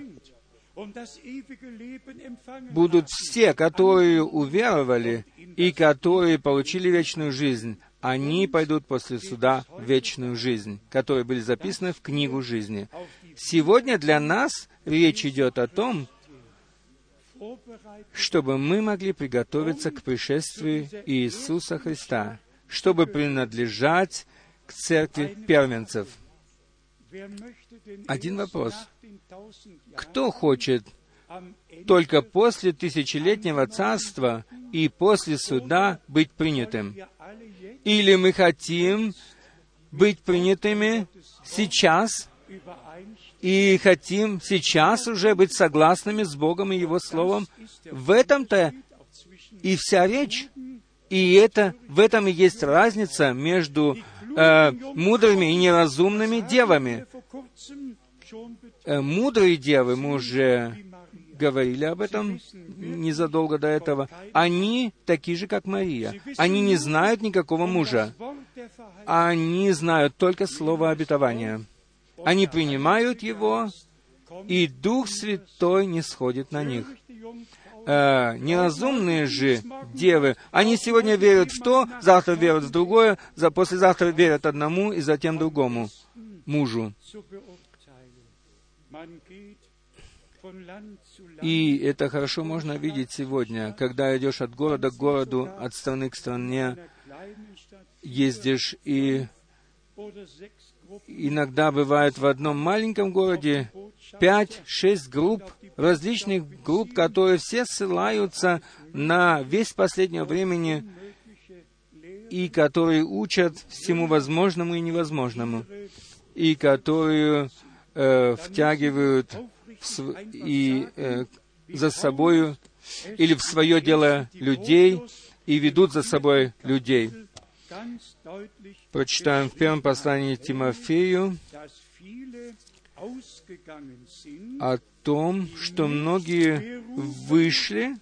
будут все, которые уверовали и которые получили вечную жизнь. Они пойдут после суда в вечную жизнь, которые были записаны в книгу жизни. Сегодня для нас речь идет о том, чтобы мы могли приготовиться к пришествию Иисуса Христа, чтобы принадлежать к церкви первенцев. Один вопрос. Кто хочет только после тысячелетнего царства и после суда быть принятым? Или мы хотим быть принятыми сейчас и хотим сейчас уже быть согласными с Богом и Его Словом? В этом-то и вся речь. И это, в этом и есть разница между э, мудрыми и неразумными девами. Э, мудрые девы, мы уже говорили об этом незадолго до этого, они такие же, как Мария. Они не знают никакого мужа. Они знают только слово обетования. Они принимают его, и Дух Святой не сходит на них. Э, неразумные же девы, они сегодня верят в то, завтра верят в другое, за послезавтра верят одному и затем другому мужу. И это хорошо можно видеть сегодня, когда идешь от города к городу, от страны к стране, ездишь и иногда бывает в одном маленьком городе пять-шесть групп, различных групп, которые все ссылаются на весь последнего времени и которые учат всему возможному и невозможному, и которые э, втягивают и э, за собою или в свое дело людей и ведут за собой людей. Прочитаем в первом послании Тимофею о том, что многие вышли,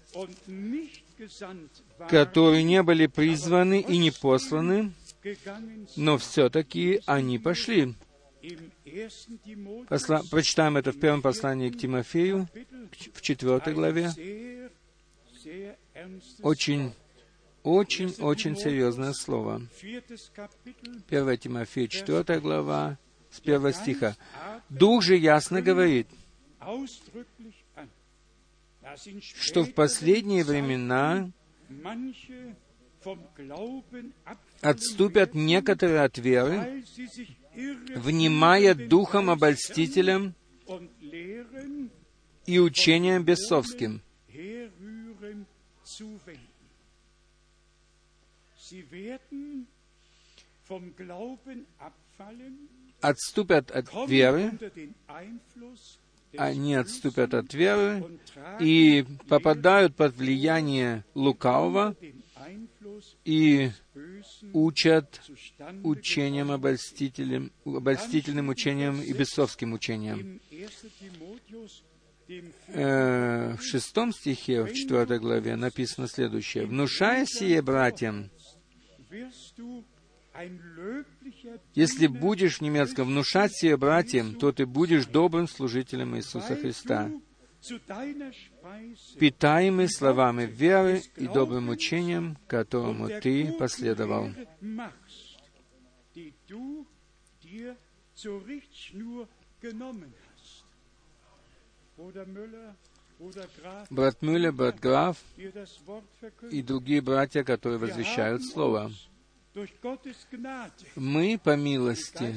которые не были призваны и не посланы, но все-таки они пошли. Посла... Прочитаем это в первом послании к Тимофею, в четвертой главе. Очень, очень, очень серьезное слово. 1 Тимофея, четвертая глава, с первого стиха. Дух же ясно говорит, что в последние времена отступят некоторые от веры, внимая духом обольстителям и учением бесовским. Отступят от веры, они отступят от веры и попадают под влияние лукавого и учат учением обольстителем, обольстительным учением и бесовским учением. Э, в шестом стихе, в четвертой главе написано следующее. «Внушая сие братьям, если будешь в немецком внушать сие братьям, то ты будешь добрым служителем Иисуса Христа, питаемый словами веры и добрым учением, которому ты последовал. Брат Мюллер, брат Граф и другие братья, которые возвещают Слово. Мы, по милости,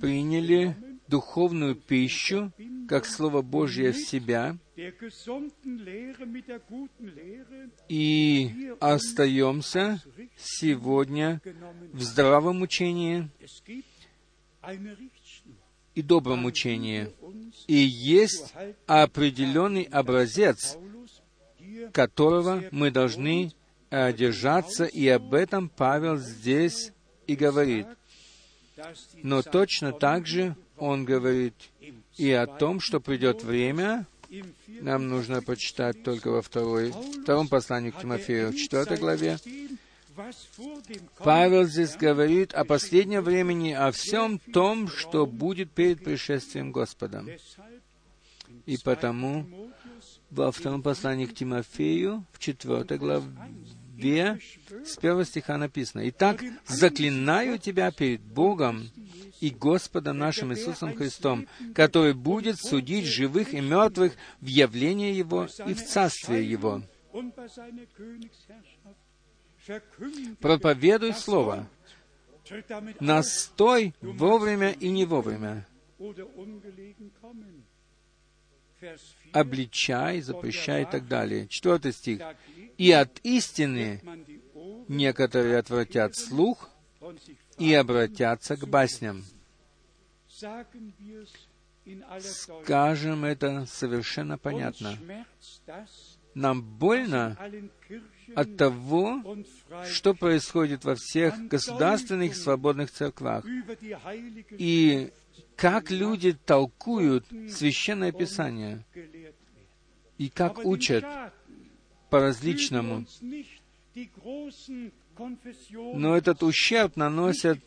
приняли духовную пищу, как Слово Божье в себя, и остаемся сегодня в здравом учении и добром учении. И есть определенный образец, которого мы должны держаться, и об этом Павел здесь и говорит — но точно так же он говорит и о том, что придет время, нам нужно почитать только во второй, втором послании к Тимофею, в четвертой главе, Павел здесь говорит о последнем времени, о всем том, что будет перед пришествием Господа. И потому во втором послании к Тимофею, в четвертой главе, с первого стиха написано, «Итак, заклинаю тебя перед Богом и Господом нашим Иисусом Христом, который будет судить живых и мертвых в явлении Его и в Царствие Его. Проповедуй Слово, настой вовремя и не вовремя, обличай, запрещай и так далее. Четвертый стих. «И от истины некоторые отвратят слух и обратятся к басням». Скажем это совершенно понятно. Нам больно от того, что происходит во всех государственных свободных церквах. И как люди толкуют Священное Писание и как учат по-различному. Но этот ущерб наносят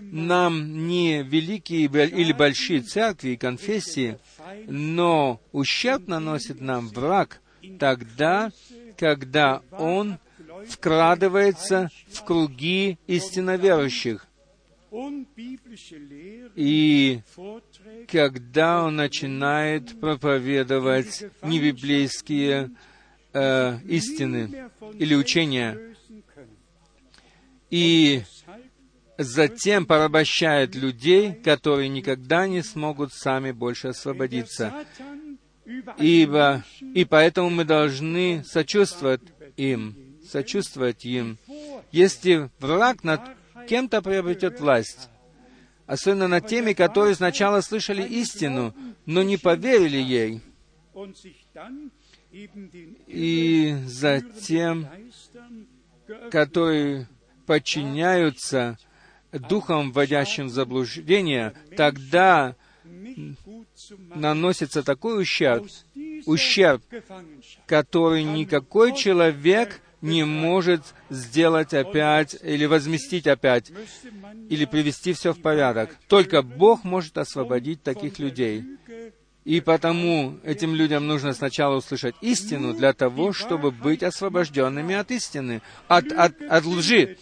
нам не великие или большие церкви и конфессии, но ущерб наносит нам враг тогда, когда он вкрадывается в круги истиноверующих. И когда он начинает проповедовать небиблейские э, истины или учения, и затем порабощает людей, которые никогда не смогут сами больше освободиться. Ибо, и поэтому мы должны сочувствовать им, сочувствовать им. Если враг над кем-то приобретет власть, особенно над теми, которые сначала слышали истину, но не поверили ей, и затем, которые подчиняются духом, вводящим в заблуждение, тогда наносится такой ущерб, ущерб, который никакой человек не может сделать опять или возместить опять, или привести все в порядок. Только Бог может освободить таких людей. И потому этим людям нужно сначала услышать истину для того, чтобы быть освобожденными от истины, от, от, от лжи.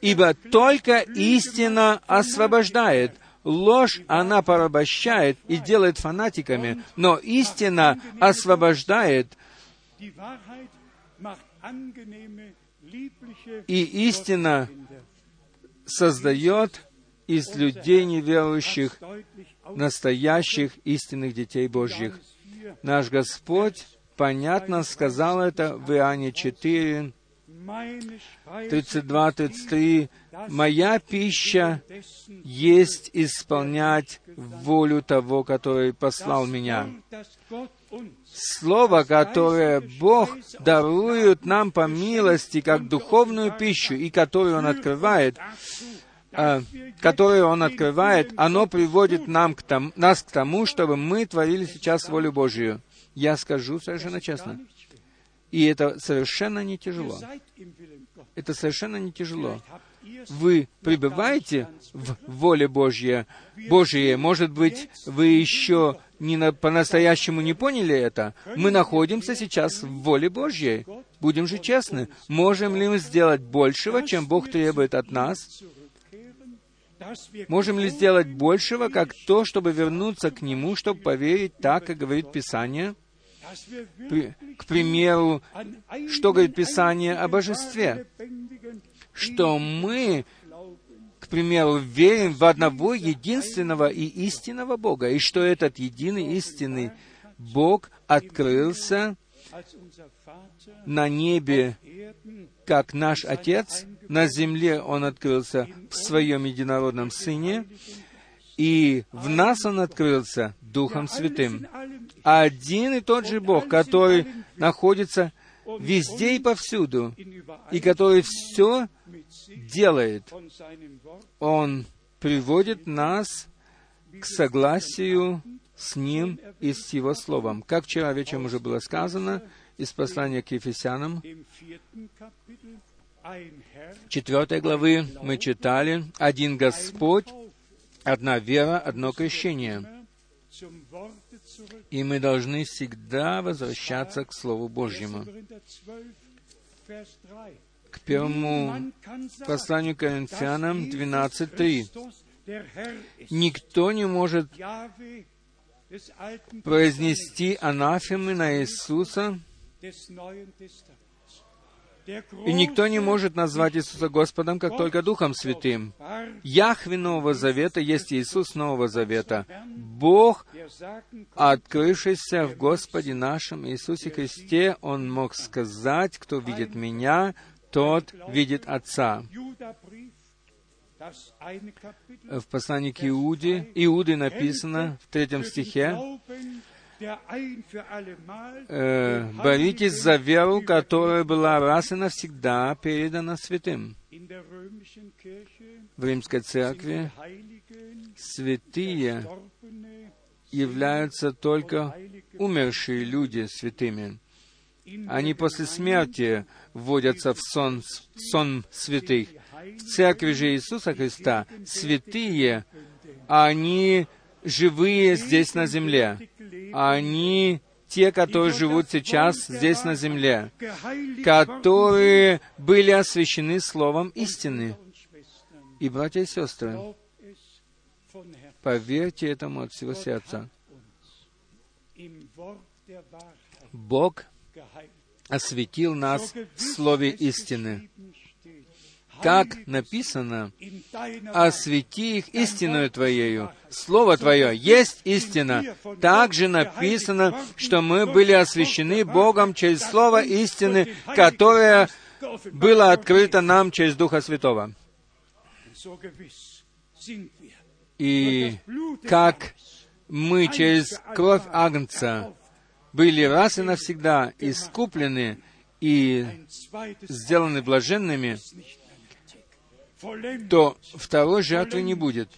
Ибо только истина освобождает. Ложь, она порабощает и делает фанатиками, но истина освобождает. И истина создает из людей неверующих настоящих истинных детей Божьих. Наш Господь понятно сказал это в Иоанне 4, 32-33, «Моя пища есть исполнять волю того, который послал меня». Слово, которое Бог дарует нам по милости, как духовную пищу, и которую Он открывает, которое Он открывает, оно приводит нам к тому, нас к тому, чтобы мы творили сейчас волю Божию. Я скажу совершенно честно. И это совершенно не тяжело. Это совершенно не тяжело. Вы пребываете в воле Божьей, Божьей. Может быть, вы еще не на, по-настоящему не поняли это. Мы находимся сейчас в воле Божьей. Будем же честны. Можем ли мы сделать большего, чем Бог требует от нас? Можем ли сделать большего, как то, чтобы вернуться к Нему, чтобы поверить так, как говорит Писание? К примеру, что говорит Писание о божестве? Что мы, к примеру, верим в одного единственного и истинного Бога, и что этот единый истинный Бог открылся на небе, как наш Отец, на земле Он открылся в Своем Единородном Сыне, и в нас Он открылся Духом Святым. Один и тот же Бог, который находится везде и повсюду, и который все делает, Он приводит нас к согласию с Ним и с Его Словом. Как вчера вечером уже было сказано из послания к Ефесянам, четвертой главы мы читали «Один Господь, одна вера, одно крещение». И мы должны всегда возвращаться к Слову Божьему. К первому посланию Коринфянам 12.3. Никто не может произнести анафемы на Иисуса, и никто не может назвать Иисуса Господом, как только Духом Святым. Яхве Нового Завета есть Иисус Нового Завета. Бог, открывшийся в Господе нашем Иисусе Христе, Он мог сказать, кто видит Меня, тот видит Отца. В послании к Иуде, Иуде написано в третьем стихе, э, «Боритесь за веру, которая была раз и навсегда передана святым». В Римской Церкви святые являются только умершие люди святыми. Они после смерти вводятся в сон, сон святых. В Церкви же Иисуса Христа святые, они живые здесь на земле. Они те, которые живут сейчас здесь на земле, которые были освящены Словом истины. И, братья и сестры, поверьте этому от всего сердца. Бог осветил нас в Слове истины как написано, «Освети их истинную Твоею». Слово Твое есть истина. Также написано, что мы были освящены Богом через Слово истины, которое было открыто нам через Духа Святого. И как мы через кровь Агнца были раз и навсегда искуплены и сделаны блаженными, то второй жертвы не будет.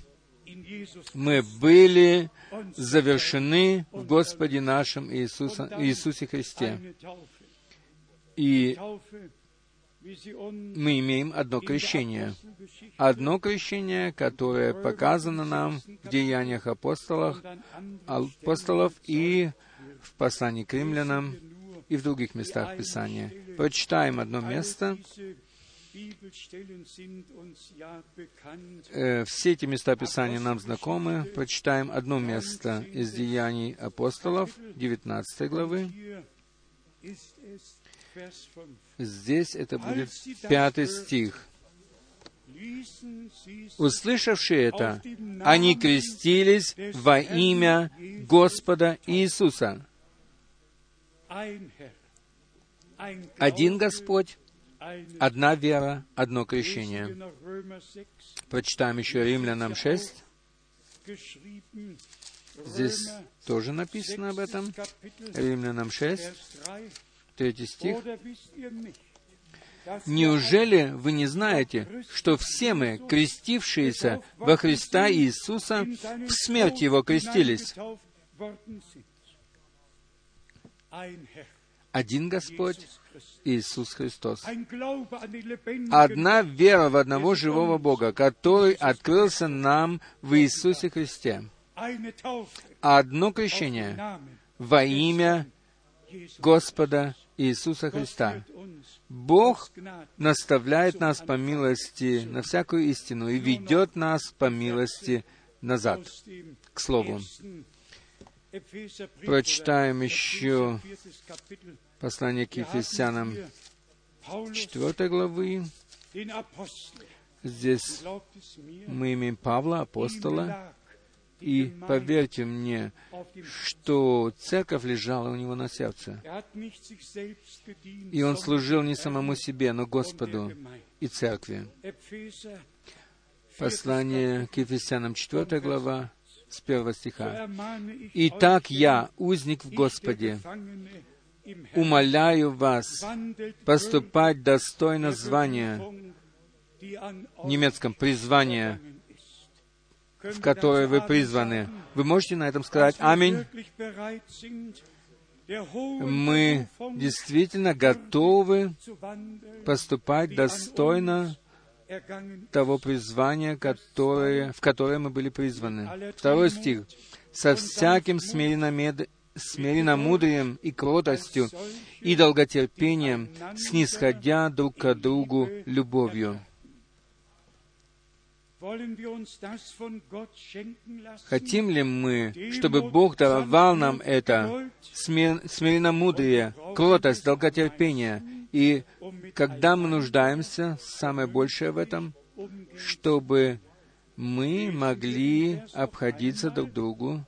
Мы были завершены в Господе нашем Иисуса, Иисусе Христе. И мы имеем одно крещение. Одно крещение, которое показано нам в деяниях апостолов, апостолов и в послании к римлянам и в других местах Писания. Прочитаем одно место, все эти места Писания нам знакомы. Прочитаем одно место из Деяний апостолов, 19 главы. Здесь это будет пятый стих. Услышавшие это, они крестились во имя Господа Иисуса. Один Господь, одна вера, одно крещение. Прочитаем еще Римлянам 6. Здесь тоже написано об этом. Римлянам 6, третий стих. Неужели вы не знаете, что все мы, крестившиеся во Христа Иисуса, в смерть Его крестились? Один Господь, Иисус Христос. Одна вера в одного живого Бога, который открылся нам в Иисусе Христе. Одно крещение во имя Господа Иисуса Христа. Бог наставляет нас по милости на всякую истину и ведет нас по милости назад, к Слову. Прочитаем еще Послание к Ефесянам 4 главы. Здесь мы имеем Павла, апостола, и поверьте мне, что церковь лежала у него на сердце. И он служил не самому себе, но Господу и церкви. Послание к Ефесянам 4 глава, с 1 стиха. «Итак я, узник в Господе, умоляю вас поступать достойно звания, в немецком призвания, в которое вы призваны. Вы можете на этом сказать «Аминь»? мы действительно готовы поступать достойно того призвания, которое, в которое мы были призваны. Второй стих. «Со всяким смиренномудрием и кротостью и долготерпением, снисходя друг к другу любовью». Хотим ли мы, чтобы Бог даровал нам это смир, смиренномудрие, кротость, долготерпение, и когда мы нуждаемся, самое большее в этом, чтобы мы могли обходиться друг другу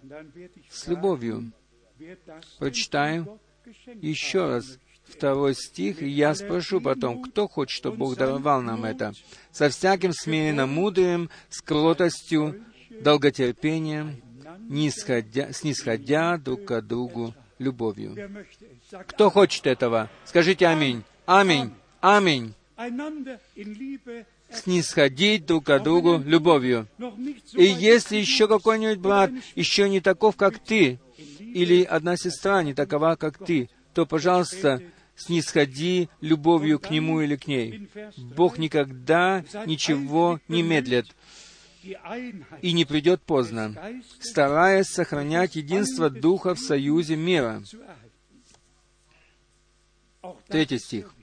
с любовью. Прочитаем еще раз второй стих, и я спрошу потом, кто хочет, чтобы Бог даровал нам это? Со всяким смиренным мудрием, с кротостью, долготерпением, нисходя, снисходя друг к другу любовью. Кто хочет этого? Скажите аминь. Аминь. Аминь. Снисходить друг к другу любовью. И если еще какой-нибудь брат еще не таков, как ты, или одна сестра не такова, как ты, то, пожалуйста, снисходи любовью к нему или к ней. Бог никогда ничего не медлит и не придет поздно, стараясь сохранять единство Духа в союзе мира. Третий стих.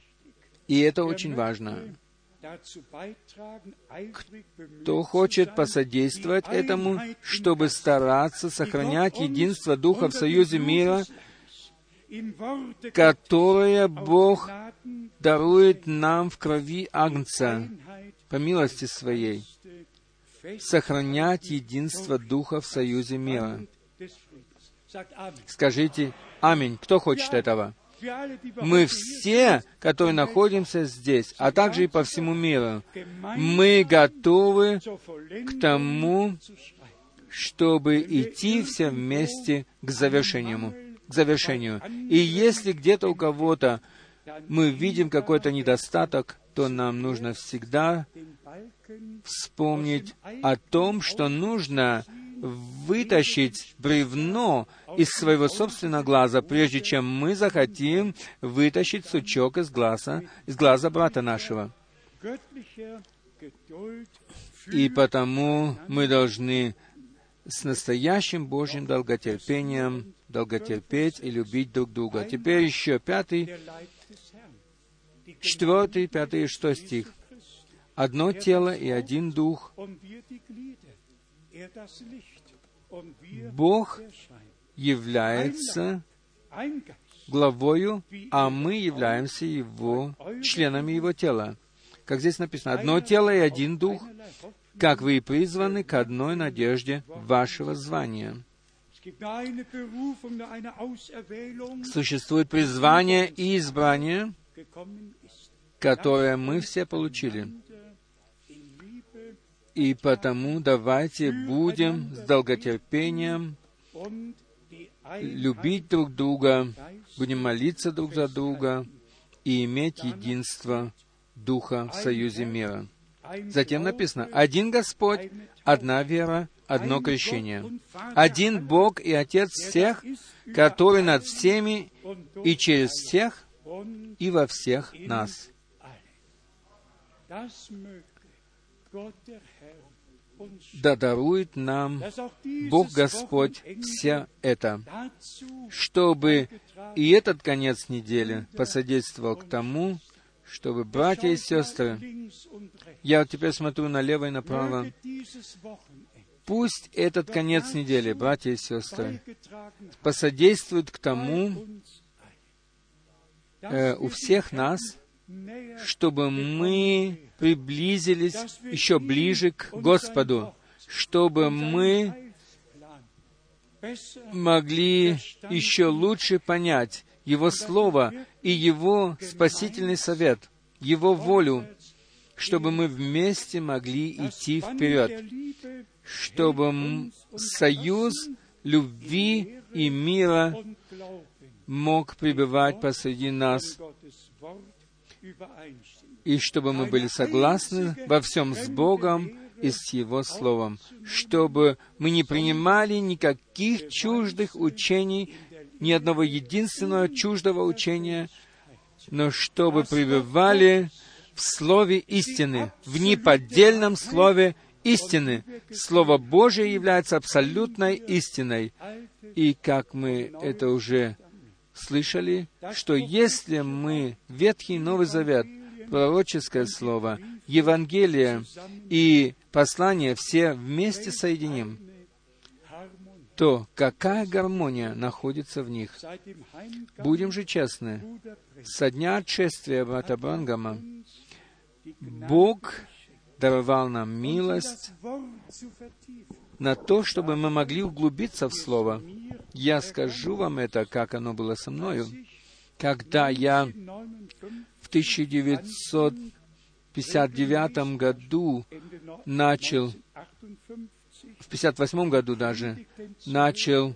И это очень важно. Кто хочет посодействовать этому, чтобы стараться сохранять единство Духа в союзе мира, которое Бог дарует нам в крови Агнца, по милости Своей, сохранять единство Духа в союзе мира. Скажите «Аминь». Кто хочет этого? Мы все, которые находимся здесь, а также и по всему миру, мы готовы к тому, чтобы идти все вместе к завершению к завершению. И если где-то у кого-то мы видим какой-то недостаток, то нам нужно всегда вспомнить о том, что нужно вытащить бревно из своего собственного глаза, прежде чем мы захотим вытащить сучок из глаза, из глаза брата нашего. И потому мы должны с настоящим Божьим долготерпением долготерпеть и любить друг друга. Теперь еще пятый, четвертый, пятый и шестой стих. Одно тело и один дух. Бог является главою, а мы являемся Его членами Его тела. Как здесь написано, одно тело и один дух, как вы и призваны к одной надежде вашего звания. Существует призвание и избрание, которое мы все получили. И потому давайте будем с долготерпением любить друг друга, будем молиться друг за друга и иметь единство Духа в союзе мира. Затем написано, один Господь, одна вера, одно крещение. Один Бог и Отец всех, который над всеми и через всех и во всех нас. Да дарует нам Бог Господь все это, чтобы и этот конец недели посодействовал к тому, чтобы братья и сестры, я вот теперь смотрю налево и направо, пусть этот конец недели, братья и сестры, посодействует к тому, э, у всех нас, чтобы мы приблизились еще ближе к Господу, чтобы мы могли еще лучше понять Его Слово и Его спасительный совет, Его волю, чтобы мы вместе могли идти вперед, чтобы союз любви и мира мог пребывать посреди нас, и чтобы мы были согласны во всем с Богом и с Его Словом, чтобы мы не принимали никаких чуждых учений ни одного единственного чуждого учения, но чтобы пребывали в Слове истины, в неподдельном Слове истины. Слово Божие является абсолютной истиной. И как мы это уже слышали, что если мы Ветхий Новый Завет, пророческое слово, Евангелие и послание все вместе соединим, то какая гармония находится в них? Будем же честны, со дня отшествия брата Брангама Бог даровал нам милость на то, чтобы мы могли углубиться в Слово. Я скажу вам это, как оно было со мною. Когда я в 1959 году начал, в 58 году даже, начал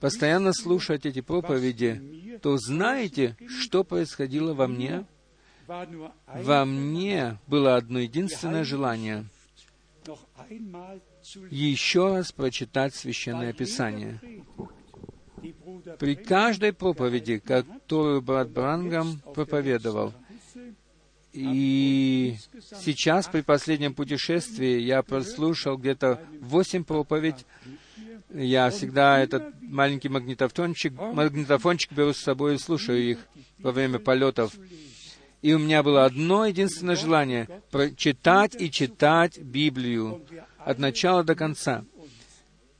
постоянно слушать эти проповеди, то знаете, что происходило во мне? Во мне было одно единственное желание — еще раз прочитать Священное Писание. При каждой проповеди, которую брат Брангам проповедовал, и сейчас, при последнем путешествии, я прослушал где-то восемь проповедь. Я всегда этот маленький магнитофончик, магнитофончик беру с собой и слушаю их во время полетов. И у меня было одно единственное желание — прочитать и читать Библию от начала до конца,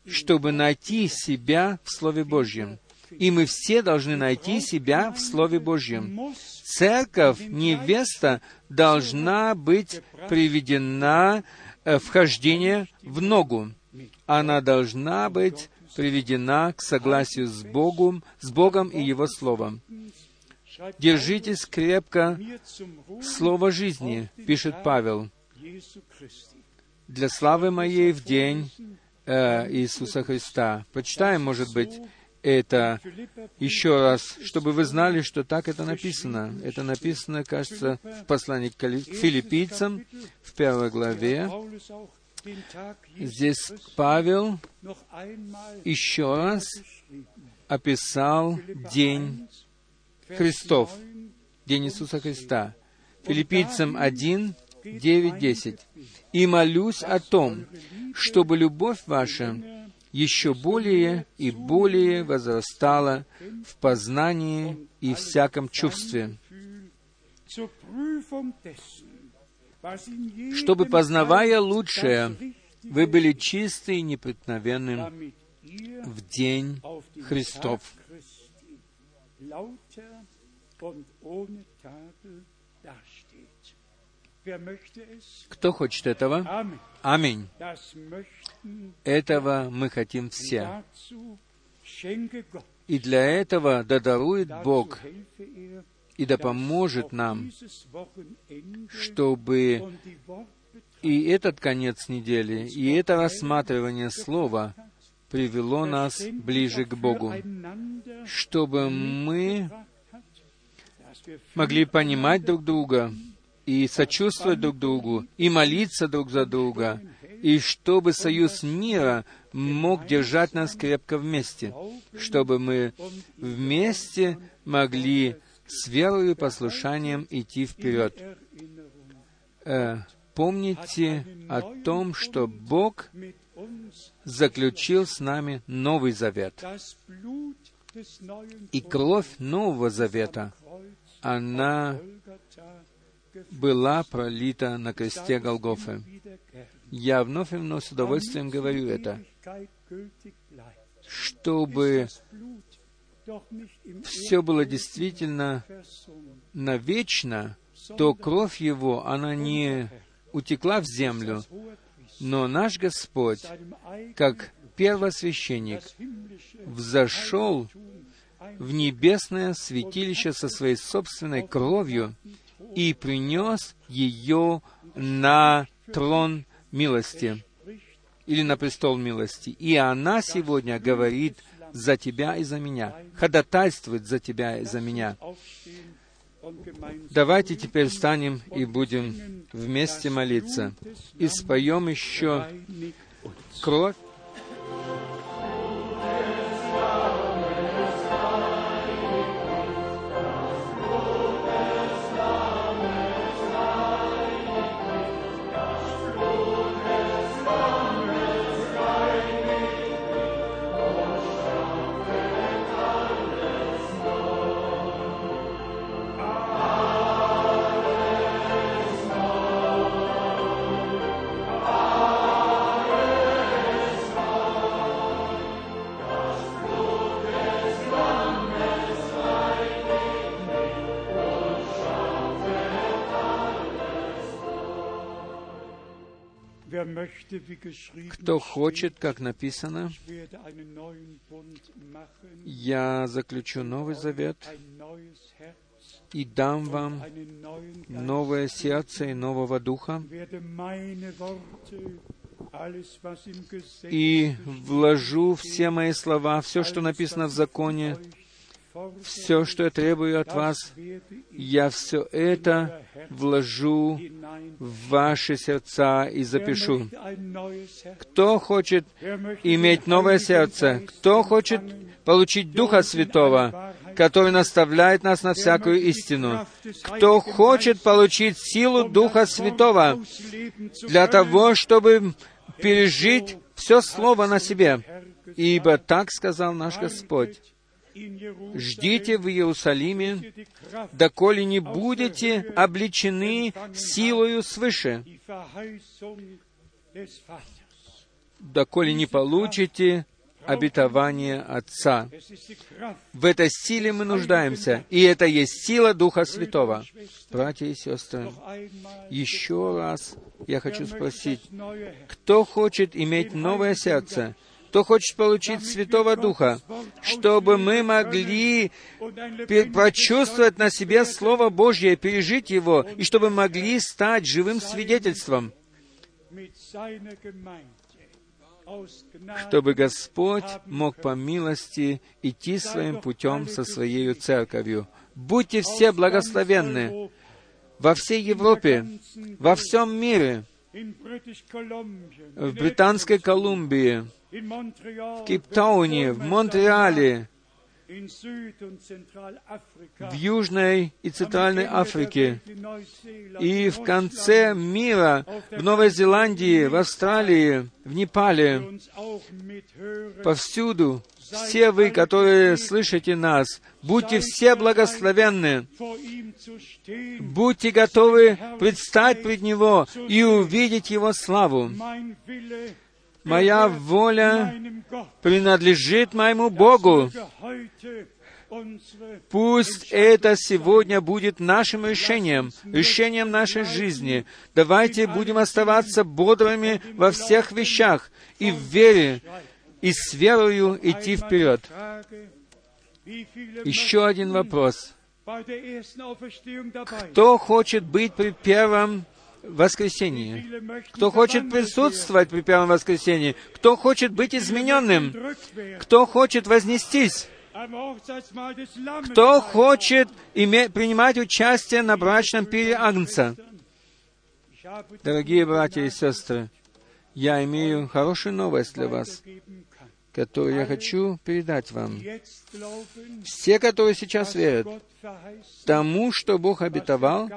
чтобы найти себя в Слове Божьем. И мы все должны найти себя в Слове Божьем. Церковь, невеста, должна быть приведена э, в хождение в ногу. Она должна быть приведена к согласию с Богом, с Богом и Его Словом. Держитесь крепко Слово жизни, пишет Павел, для славы моей в день э, Иисуса Христа. Почитаем, может быть, это еще раз, чтобы вы знали, что так это написано. Это написано, кажется, в послании к филиппийцам, в первой главе. Здесь Павел еще раз описал день Христов, День Иисуса Христа. Филиппийцам 1, 9, 10. «И молюсь о том, чтобы любовь ваша еще более и более возрастала в познании и всяком чувстве, чтобы, познавая лучшее, вы были чисты и непреткновенны в день Христов. Кто хочет этого? Аминь. Этого мы хотим все. И для этого да дарует Бог и да поможет нам, чтобы и этот конец недели, и это рассматривание Слова привело нас ближе к Богу, чтобы мы могли понимать друг друга и сочувствовать друг другу, и молиться друг за друга, и чтобы союз мира мог держать нас крепко вместе, чтобы мы вместе могли с верой и послушанием идти вперед. Э, помните о том, что Бог заключил с нами Новый Завет. И кровь Нового Завета, она была пролита на кресте Голгофы. Я вновь и вновь с удовольствием говорю это, чтобы все было действительно навечно, то кровь Его, она не утекла в землю, но наш Господь, как первосвященник, взошел в небесное святилище со своей собственной кровью и принес ее на трон милости или на престол милости. И она сегодня говорит за тебя и за меня, ходатайствует за тебя и за меня. Давайте теперь встанем и будем вместе молиться. И споем еще кровь Кто хочет, как написано, я заключу Новый Завет и дам вам новое сердце и нового духа, и вложу все мои слова, все, что написано в законе, все, что я требую от вас, я все это вложу в ваши сердца и запишу. Кто хочет иметь новое сердце? Кто хочет получить Духа Святого, который наставляет нас на всякую истину? Кто хочет получить силу Духа Святого для того, чтобы пережить все Слово на себе? Ибо так сказал наш Господь ждите в Иерусалиме, доколе не будете обличены силою свыше, доколе не получите обетование Отца. В этой силе мы нуждаемся, и это есть сила Духа Святого. Братья и сестры, еще раз я хочу спросить, кто хочет иметь новое сердце, кто хочет получить Святого Духа, чтобы мы могли прочувствовать на себе Слово Божье, пережить его, и чтобы могли стать живым свидетельством, чтобы Господь мог по милости идти своим путем со Своей церковью. Будьте все благословенны во всей Европе, во всем мире, в Британской Колумбии, в Кейптауне, в Монреале, в Южной и Центральной Африке и в конце мира, в Новой Зеландии, в Австралии, в Непале, повсюду, все вы, которые слышите нас, будьте все благословенны, будьте готовы предстать пред Него и увидеть Его славу. Моя воля принадлежит моему Богу. Пусть это сегодня будет нашим решением, решением нашей жизни. Давайте будем оставаться бодрыми во всех вещах и в вере, и с верою идти вперед. Еще один вопрос. Кто хочет быть при первом воскресении. Кто хочет присутствовать при первом воскресении, кто хочет быть измененным, кто хочет вознестись, кто хочет иметь, принимать участие на брачном пире Агнца. Дорогие братья и сестры, я имею хорошую новость для вас, которую я хочу передать вам. Все, которые сейчас верят тому, что Бог обетовал,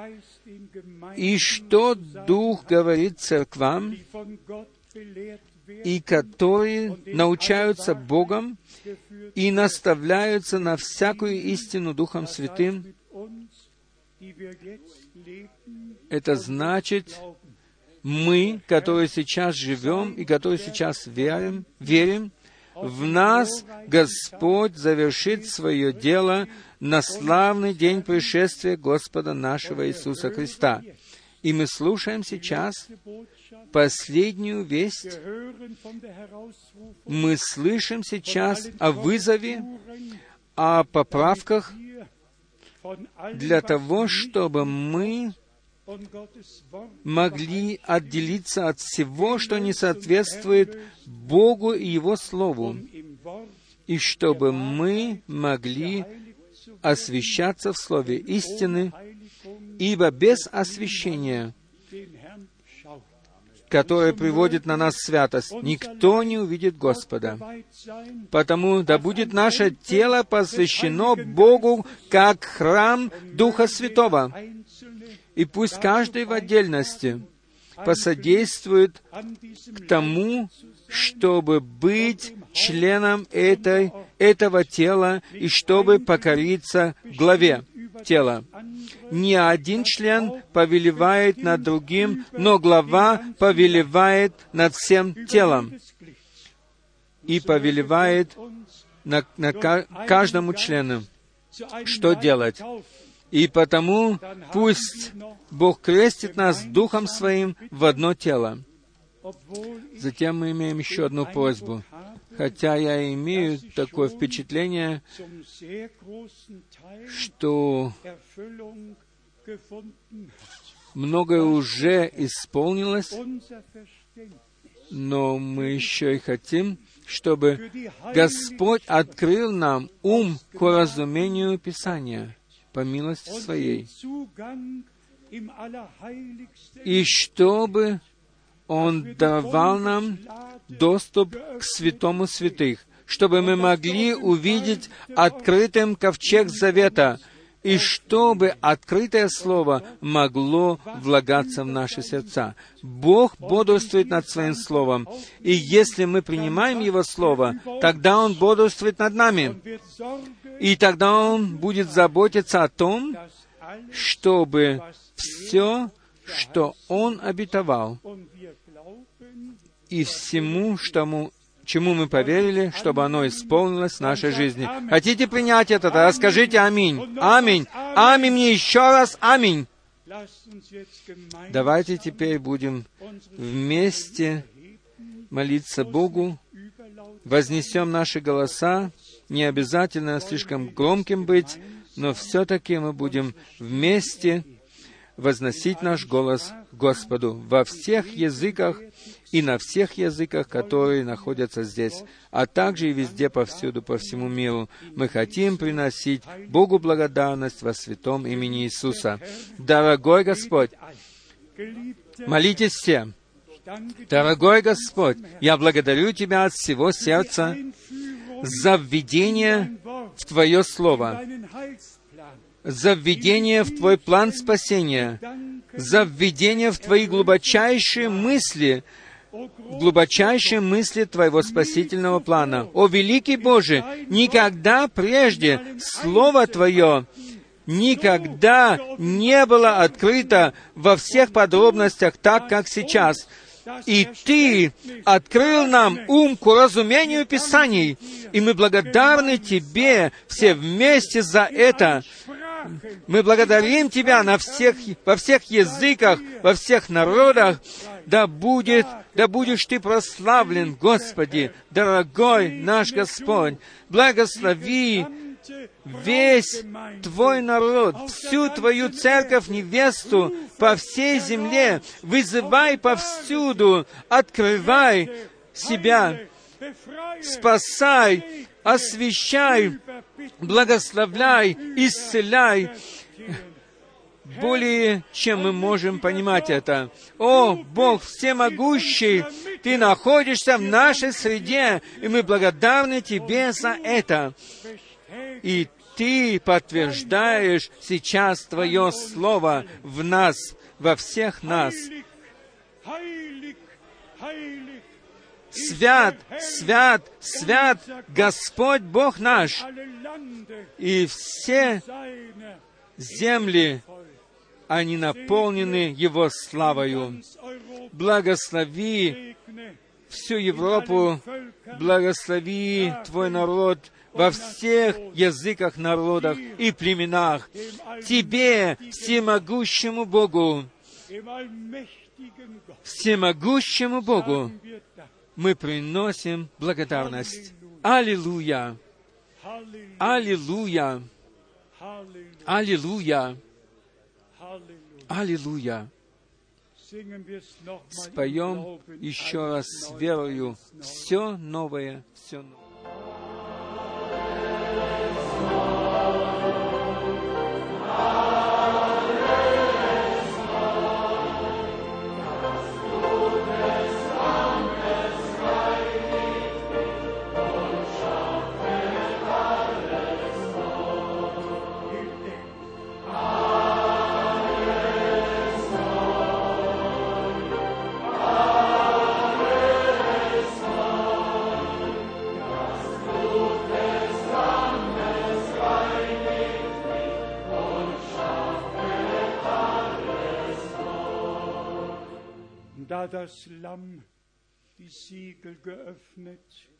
и что Дух говорит церквам, и которые научаются Богом и наставляются на всякую истину Духом Святым, это значит, мы, которые сейчас живем и которые сейчас верим, верим, в нас Господь завершит свое дело на славный день пришествия Господа нашего Иисуса Христа. И мы слушаем сейчас последнюю весть. Мы слышим сейчас о вызове, о поправках для того, чтобы мы могли отделиться от всего, что не соответствует Богу и Его Слову, и чтобы мы могли освящаться в Слове истины, ибо без освящения, которое приводит на нас святость, никто не увидит Господа. Потому да будет наше тело посвящено Богу как храм Духа Святого. И пусть каждый в отдельности посодействует к тому, чтобы быть членом этой, этого тела и чтобы покориться главе тела. Не один член повелевает над другим, но глава повелевает над всем телом и повелевает на, на каждому члену, что делать. И потому пусть Бог крестит нас Духом Своим в одно тело. Затем мы имеем еще одну просьбу. Хотя я имею такое впечатление, что многое уже исполнилось, но мы еще и хотим, чтобы Господь открыл нам ум к разумению Писания по милости Своей, и чтобы Он давал нам доступ к святому святых, чтобы мы могли увидеть открытым ковчег завета, и чтобы открытое Слово могло влагаться в наши сердца. Бог бодрствует над Своим Словом, и если мы принимаем Его Слово, тогда Он бодрствует над нами, и тогда Он будет заботиться о том, чтобы все, что Он обетовал, и всему, что чему мы поверили, чтобы оно исполнилось в нашей жизни. Хотите принять это? Тогда скажите аминь. Аминь. Аминь мне еще раз. Аминь. Давайте теперь будем вместе молиться Богу, вознесем наши голоса, не обязательно слишком громким быть, но все-таки мы будем вместе возносить наш голос Господу во всех языках и на всех языках, которые находятся здесь, а также и везде, повсюду, по всему миру. Мы хотим приносить Богу благодарность во святом имени Иисуса. Дорогой Господь, молитесь все. Дорогой Господь, я благодарю Тебя от всего сердца за введение в Твое Слово, за введение в Твой план спасения, за введение в Твои глубочайшие мысли, глубочайшие мысли Твоего спасительного плана. О, великий Боже, никогда прежде Слово Твое никогда не было открыто во всех подробностях так, как сейчас. И Ты открыл нам ум к разумению Писаний, и мы благодарны Тебе все вместе за это. Мы благодарим Тебя на всех, во всех языках, во всех народах. Да будет, да будешь Ты прославлен, Господи, дорогой наш Господь. Благослови весь Твой народ, всю Твою церковь, невесту по всей земле. Вызывай повсюду, открывай себя, спасай, освящай, благословляй, исцеляй, более чем мы можем понимать это. О, Бог всемогущий, Ты находишься в нашей среде, и мы благодарны Тебе за это. И Ты подтверждаешь сейчас Твое Слово в нас, во всех нас. Свят, свят, свят Господь Бог наш, и все земли, они наполнены Его славою. Благослови всю Европу, благослови Твой народ во всех языках, народах и племенах. Тебе, всемогущему Богу, всемогущему Богу, мы приносим благодарность. Аллилуйя! Аллилуйя! Аллилуйя! Аллилуйя! Споем еще раз с верою все новое, все новое.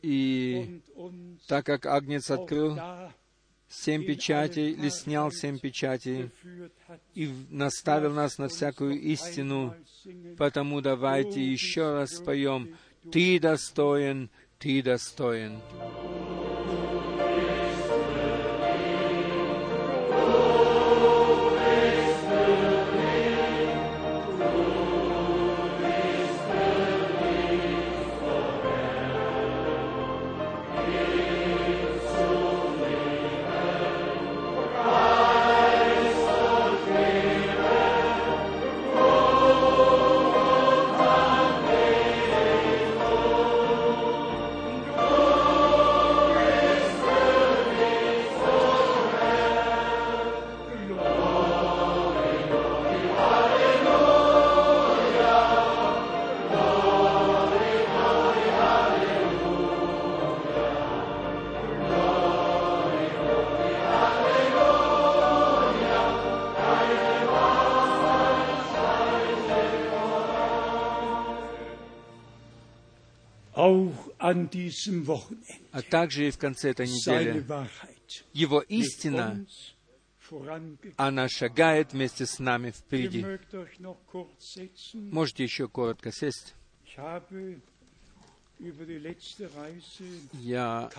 И так как Агнец открыл семь печатей, или снял семь печатей, и наставил нас на всякую истину. Потому давайте еще раз споем «Ты достоин, Ты достоин». А также и в конце этой недели. Его истина, она шагает вместе с нами впереди. Можете еще коротко сесть. Я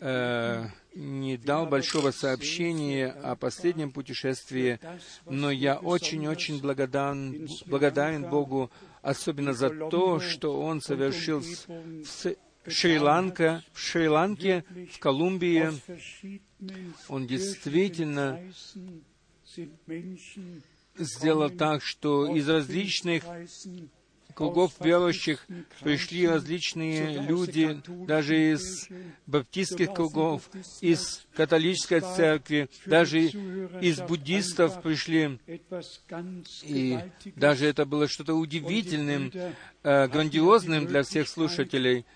э, не дал большого сообщения о последнем путешествии, но я очень-очень благодарен, благодарен Богу, особенно за то, что Он совершил в Шри-Ланка, в Шри-Ланке, в Колумбии. Он действительно сделал так, что из различных кругов верующих пришли различные люди, даже из баптистских кругов, из католической церкви, даже из буддистов пришли. И даже это было что-то удивительным, э, грандиозным для всех слушателей.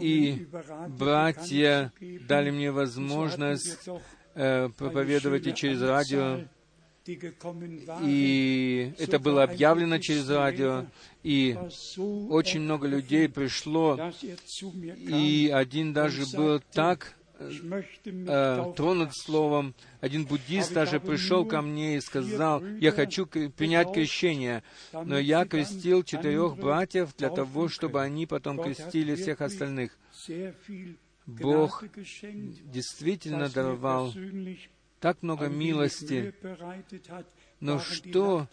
И братья дали мне возможность э, проповедовать и через радио, и это было объявлено через радио, и очень много людей пришло, и один даже был так э, тронут словом. Один буддист даже пришел ко мне и сказал, я хочу принять крещение, но я крестил четырех братьев для того, чтобы они потом крестили всех остальных. Бог действительно даровал так много милости. Но что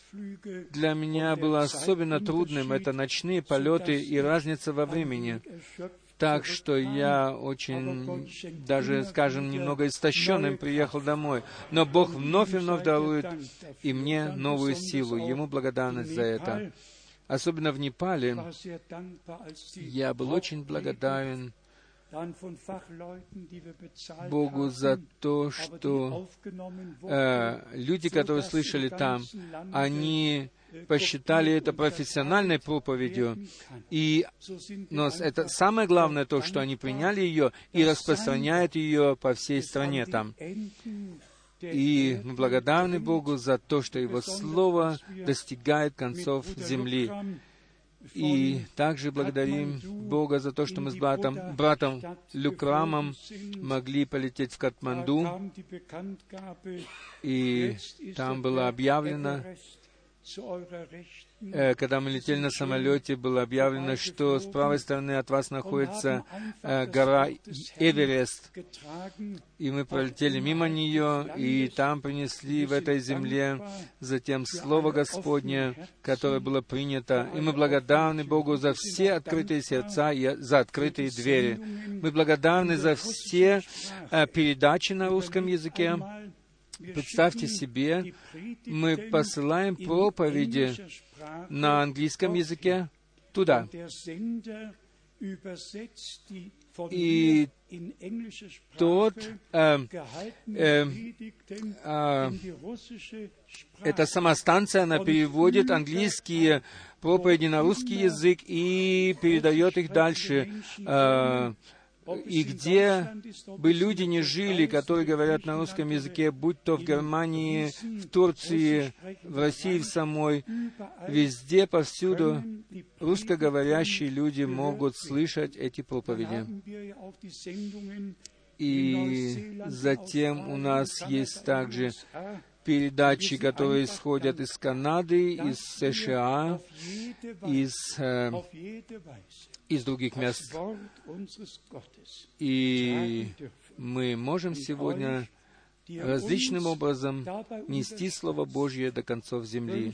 для меня было особенно трудным, это ночные полеты и разница во времени. Так что я очень, даже, скажем, немного истощенным приехал домой. Но Бог вновь и вновь дарует и мне новую силу. Ему благодарность за это. Особенно в Непале я был очень благодарен Богу за то, что э, люди, которые слышали там, они посчитали это профессиональной проповедью, и, но это самое главное то, что они приняли ее и распространяют ее по всей стране там. И мы благодарны Богу за то, что Его Слово достигает концов земли. И также благодарим Бога за то, что мы с братом, братом Люкрамом могли полететь в Катманду, и там было объявлено, когда мы летели на самолете, было объявлено, что с правой стороны от вас находится э, гора Эверест. И мы пролетели мимо нее, и там принесли в этой земле затем Слово Господне, которое было принято. И мы благодарны Богу за все открытые сердца и за открытые двери. Мы благодарны за все э, передачи на русском языке, Представьте себе, мы посылаем проповеди на английском языке туда. И тот, э, э, э, эта самостанция, она переводит английские проповеди на русский язык и передает их дальше э, и где бы люди не жили, которые говорят на русском языке, будь то в Германии, в Турции, в России в самой, везде, повсюду русскоговорящие люди могут слышать эти проповеди. И Затем у нас есть также передачи, которые исходят из Канады, из США, из, э, из других мест. И мы можем сегодня различным образом нести Слово Божье до концов земли.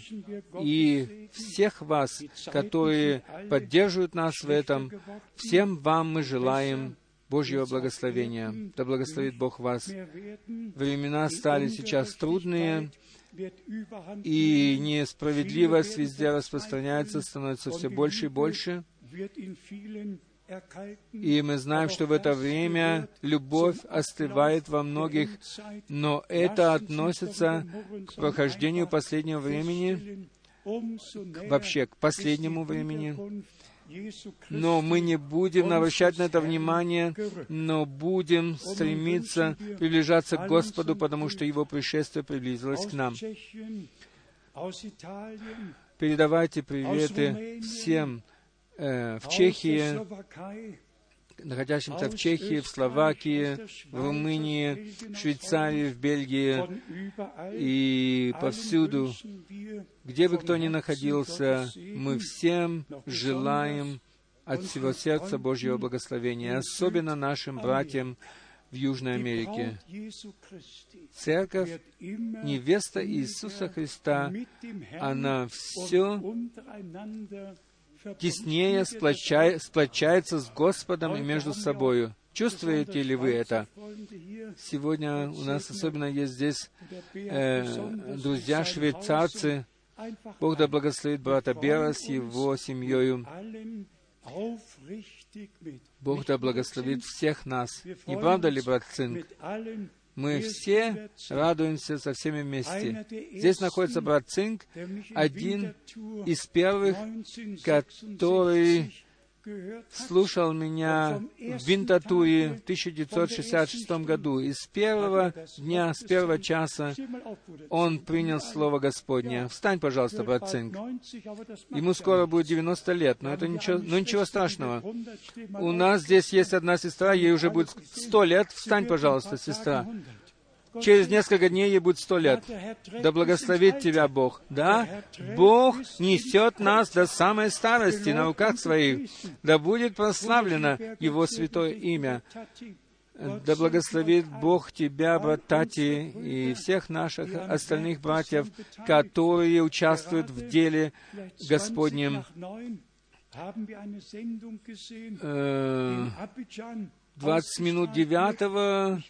И всех вас, которые поддерживают нас в этом, всем вам мы желаем Божьего благословения. Да благословит Бог вас. Времена стали сейчас трудные, и несправедливость везде распространяется, становится все больше и больше. И мы знаем, что в это время любовь остывает во многих, но это относится к прохождению последнего времени, вообще к последнему времени. Но мы не будем обращать на это внимание, но будем стремиться приближаться к Господу, потому что Его пришествие приблизилось к нам. Передавайте приветы всем в Чехии, находящимся в Чехии, в Словакии, в Румынии, в Швейцарии, в Бельгии. и повсюду, где бы кто ни находился, мы всем желаем от всего сердца Божьего благословения, особенно нашим братьям в Южной Америке. Церковь, невеста Иисуса Христа, она все теснее сплочай, сплочается с Господом и между собою. Чувствуете ли вы это? Сегодня у нас особенно есть здесь э, друзья швейцарцы. Бог да благословит брата Бера с его семьей. Бог да благословит всех нас. Не правда ли, брат Цинк? Мы все радуемся со всеми вместе. Здесь находится брат Цинк, один из первых, который слушал меня в Винтатуре в 1966 году. И с первого дня, с первого часа он принял Слово Господне. Встань, пожалуйста, брат Цинк. Ему скоро будет 90 лет, но это ничего, но ничего страшного. У нас здесь есть одна сестра, ей уже будет 100 лет. Встань, пожалуйста, сестра. Через несколько дней ей будет сто лет. Да благословит тебя Бог. Да, Бог несет нас до самой старости на руках своих. Да будет прославлено Его святое имя. Да благословит Бог тебя, брат Тати, и всех наших остальных братьев, которые участвуют в деле Господнем. Э, 20 минут девятого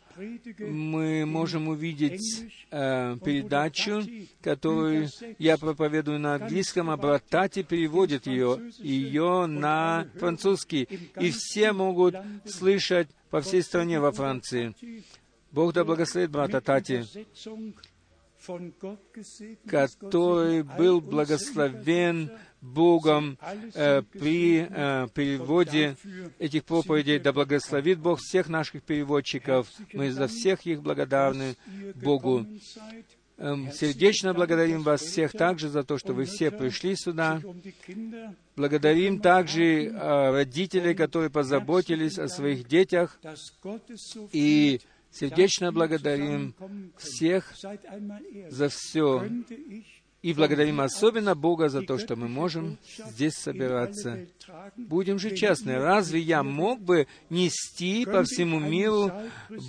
мы можем увидеть э, передачу, которую я проповедую на английском, а брат Тати переводит ее, ее на французский. И все могут слышать по всей стране во Франции. Бог да благословит брата Тати который был благословен Богом э, при э, переводе этих проповедей. Да благословит Бог всех наших переводчиков. Мы за всех их благодарны Богу. Эм, сердечно благодарим вас всех также за то, что вы все пришли сюда. Благодарим также э, родителей, которые позаботились о своих детях. И сердечно благодарим всех за все и благодарим особенно Бога за то, что мы можем здесь собираться. Будем же честны, разве я мог бы нести по всему миру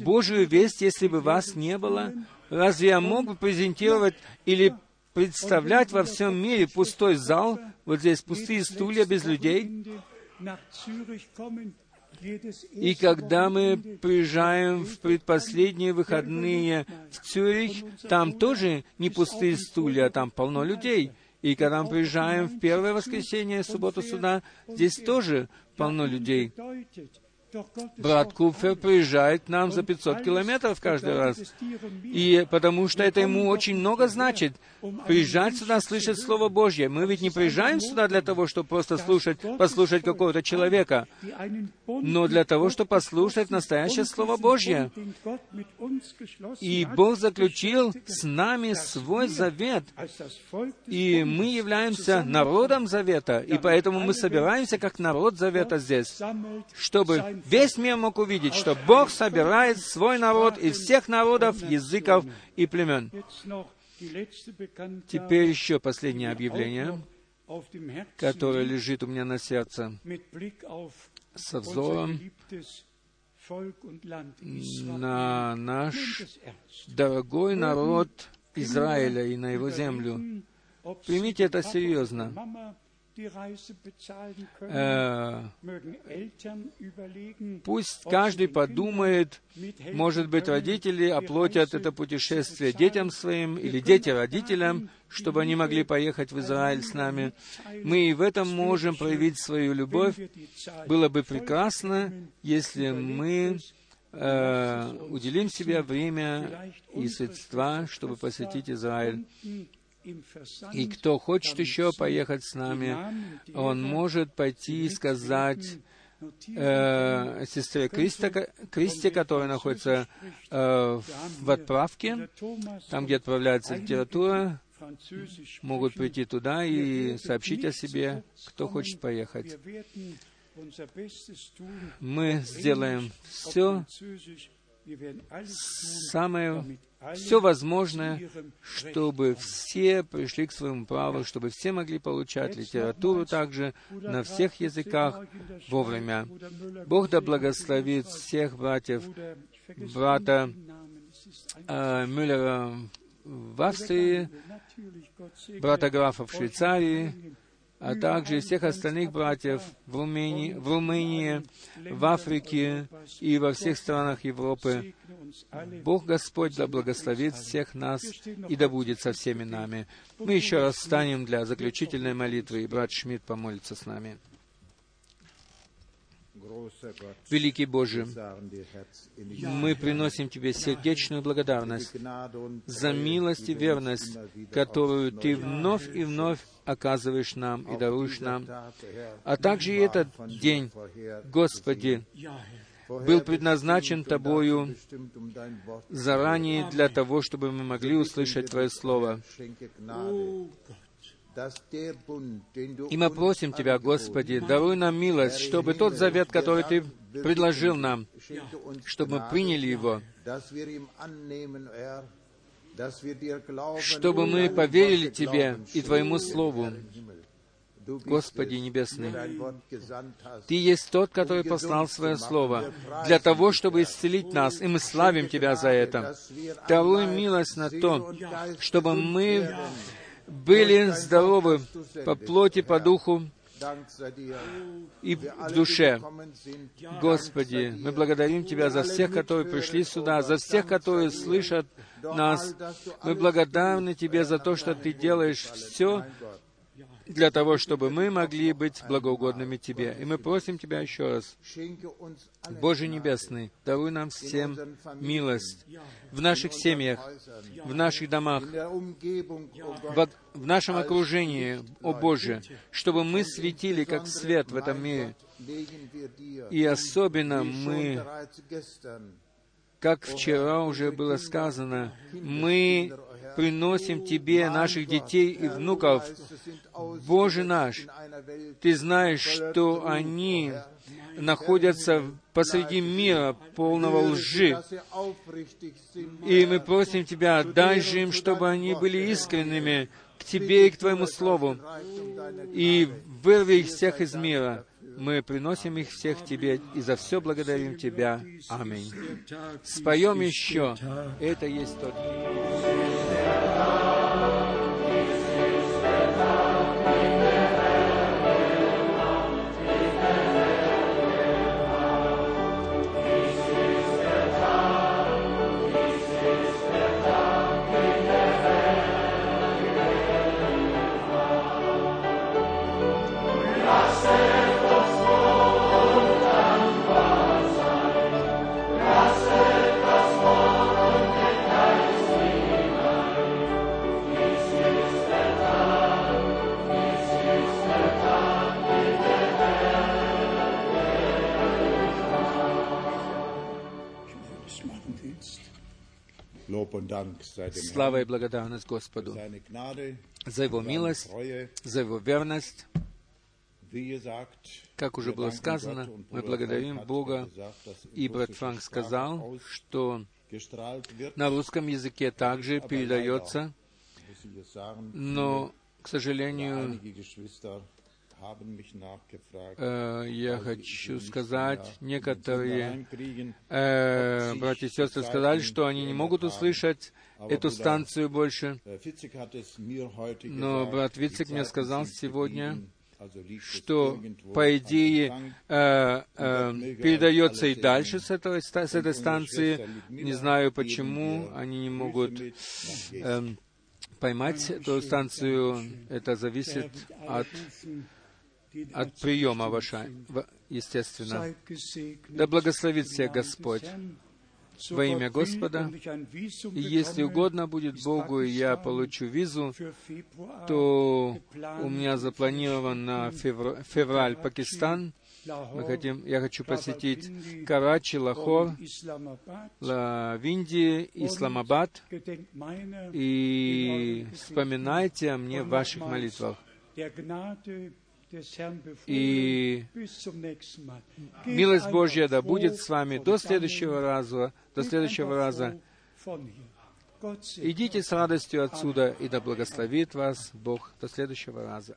Божию весть, если бы вас не было? Разве я мог бы презентировать или представлять во всем мире пустой зал, вот здесь пустые стулья без людей? И когда мы приезжаем в предпоследние выходные в Цюрих, там тоже не пустые стулья, там полно людей. И когда мы приезжаем в первое воскресенье, субботу сюда, здесь тоже полно людей. Брат Купфер приезжает к нам за 500 километров каждый раз. И потому что это ему очень много значит. Приезжать сюда, слышать Слово Божье. Мы ведь не приезжаем сюда для того, чтобы просто слушать, послушать какого-то человека, но для того, чтобы послушать настоящее Слово Божье. И Бог заключил с нами свой завет. И мы являемся народом завета. И поэтому мы собираемся как народ завета здесь, чтобы весь мир мог увидеть, что Бог собирает свой народ из всех народов, языков и племен. Теперь еще последнее объявление, которое лежит у меня на сердце, со взором на наш дорогой народ Израиля и на его землю. Примите это серьезно. Э, пусть каждый подумает, может быть, родители оплатят это путешествие детям своим или дети родителям, чтобы они могли поехать в Израиль с нами. Мы и в этом можем проявить свою любовь. Было бы прекрасно, если мы э, уделим себе время и средства, чтобы посетить Израиль. И кто хочет еще поехать с нами, он может пойти и сказать э, сестре Кристи, Кристи, которая находится э, в отправке, там, где отправляется литература, могут прийти туда и сообщить о себе, кто хочет поехать. Мы сделаем все, самое все возможное, чтобы все пришли к своему праву, чтобы все могли получать литературу также на всех языках вовремя. Бог да благословит всех братьев, брата э, Мюллера в Австрии, брата Графа в Швейцарии, а также всех остальных братьев в Румынии, в, Румынии, в Африке и во всех странах Европы. Бог Господь да благословит всех нас и да будет со всеми нами. Мы еще раз встанем для заключительной молитвы, и брат Шмидт помолится с нами. Великий Боже, мы приносим Тебе сердечную благодарность за милость и верность, которую Ты вновь и вновь оказываешь нам и даруешь нам. А также и этот день, Господи, был предназначен Тобою заранее для того, чтобы мы могли услышать Твое Слово. И мы просим Тебя, Господи, даруй нам милость, чтобы тот завет, который Ты предложил нам, чтобы мы приняли его, чтобы мы поверили Тебе и Твоему Слову, Господи Небесный, Ты есть тот, который послал Свое Слово для того, чтобы исцелить нас, и мы славим Тебя за это. Даруй милость на то, чтобы мы были здоровы по плоти, по духу и в душе. Господи, мы благодарим Тебя за всех, которые пришли сюда, за всех, которые слышат нас. Мы благодарны Тебе за то, что Ты делаешь все для того, чтобы мы могли быть благоугодными Тебе. И мы просим Тебя еще раз, Боже Небесный, даруй нам всем милость в наших семьях, в наших домах, в, в нашем окружении, о Боже, чтобы мы светили как свет в этом мире. И особенно мы как вчера уже было сказано, мы приносим Тебе наших детей и внуков. Боже наш, Ты знаешь, что они находятся посреди мира полного лжи. И мы просим Тебя, дай же им, чтобы они были искренними к Тебе и к Твоему Слову, и вырви их всех из мира. Мы приносим их всех Тебе и за все благодарим Тебя. Аминь. Споем еще. Это есть тот Слава и благодарность Господу за Его милость, за Его верность. Как уже было сказано, мы благодарим Бога, и брат Франк сказал, что на русском языке также передается, но, к сожалению, я хочу сказать, некоторые э, братья и сестры сказали, что они не могут услышать эту станцию больше. Но брат Вицик мне сказал сегодня, что, по идее, э, э, передается и дальше с, этого, с этой станции. Не знаю, почему они не могут э, поймать эту станцию. Это зависит от, от приема ваша, естественно. Да благословит всех Господь во имя Господа. И если угодно будет Богу, и я получу визу, то у меня запланирован на февраль Пакистан. Мы хотим, я хочу посетить Карачи, Лахор, в Индии, Исламабад. И вспоминайте о мне в ваших молитвах. И милость Божья да будет с вами до следующего раза, до следующего раза. Идите с радостью отсюда, и да благословит вас Бог до следующего раза.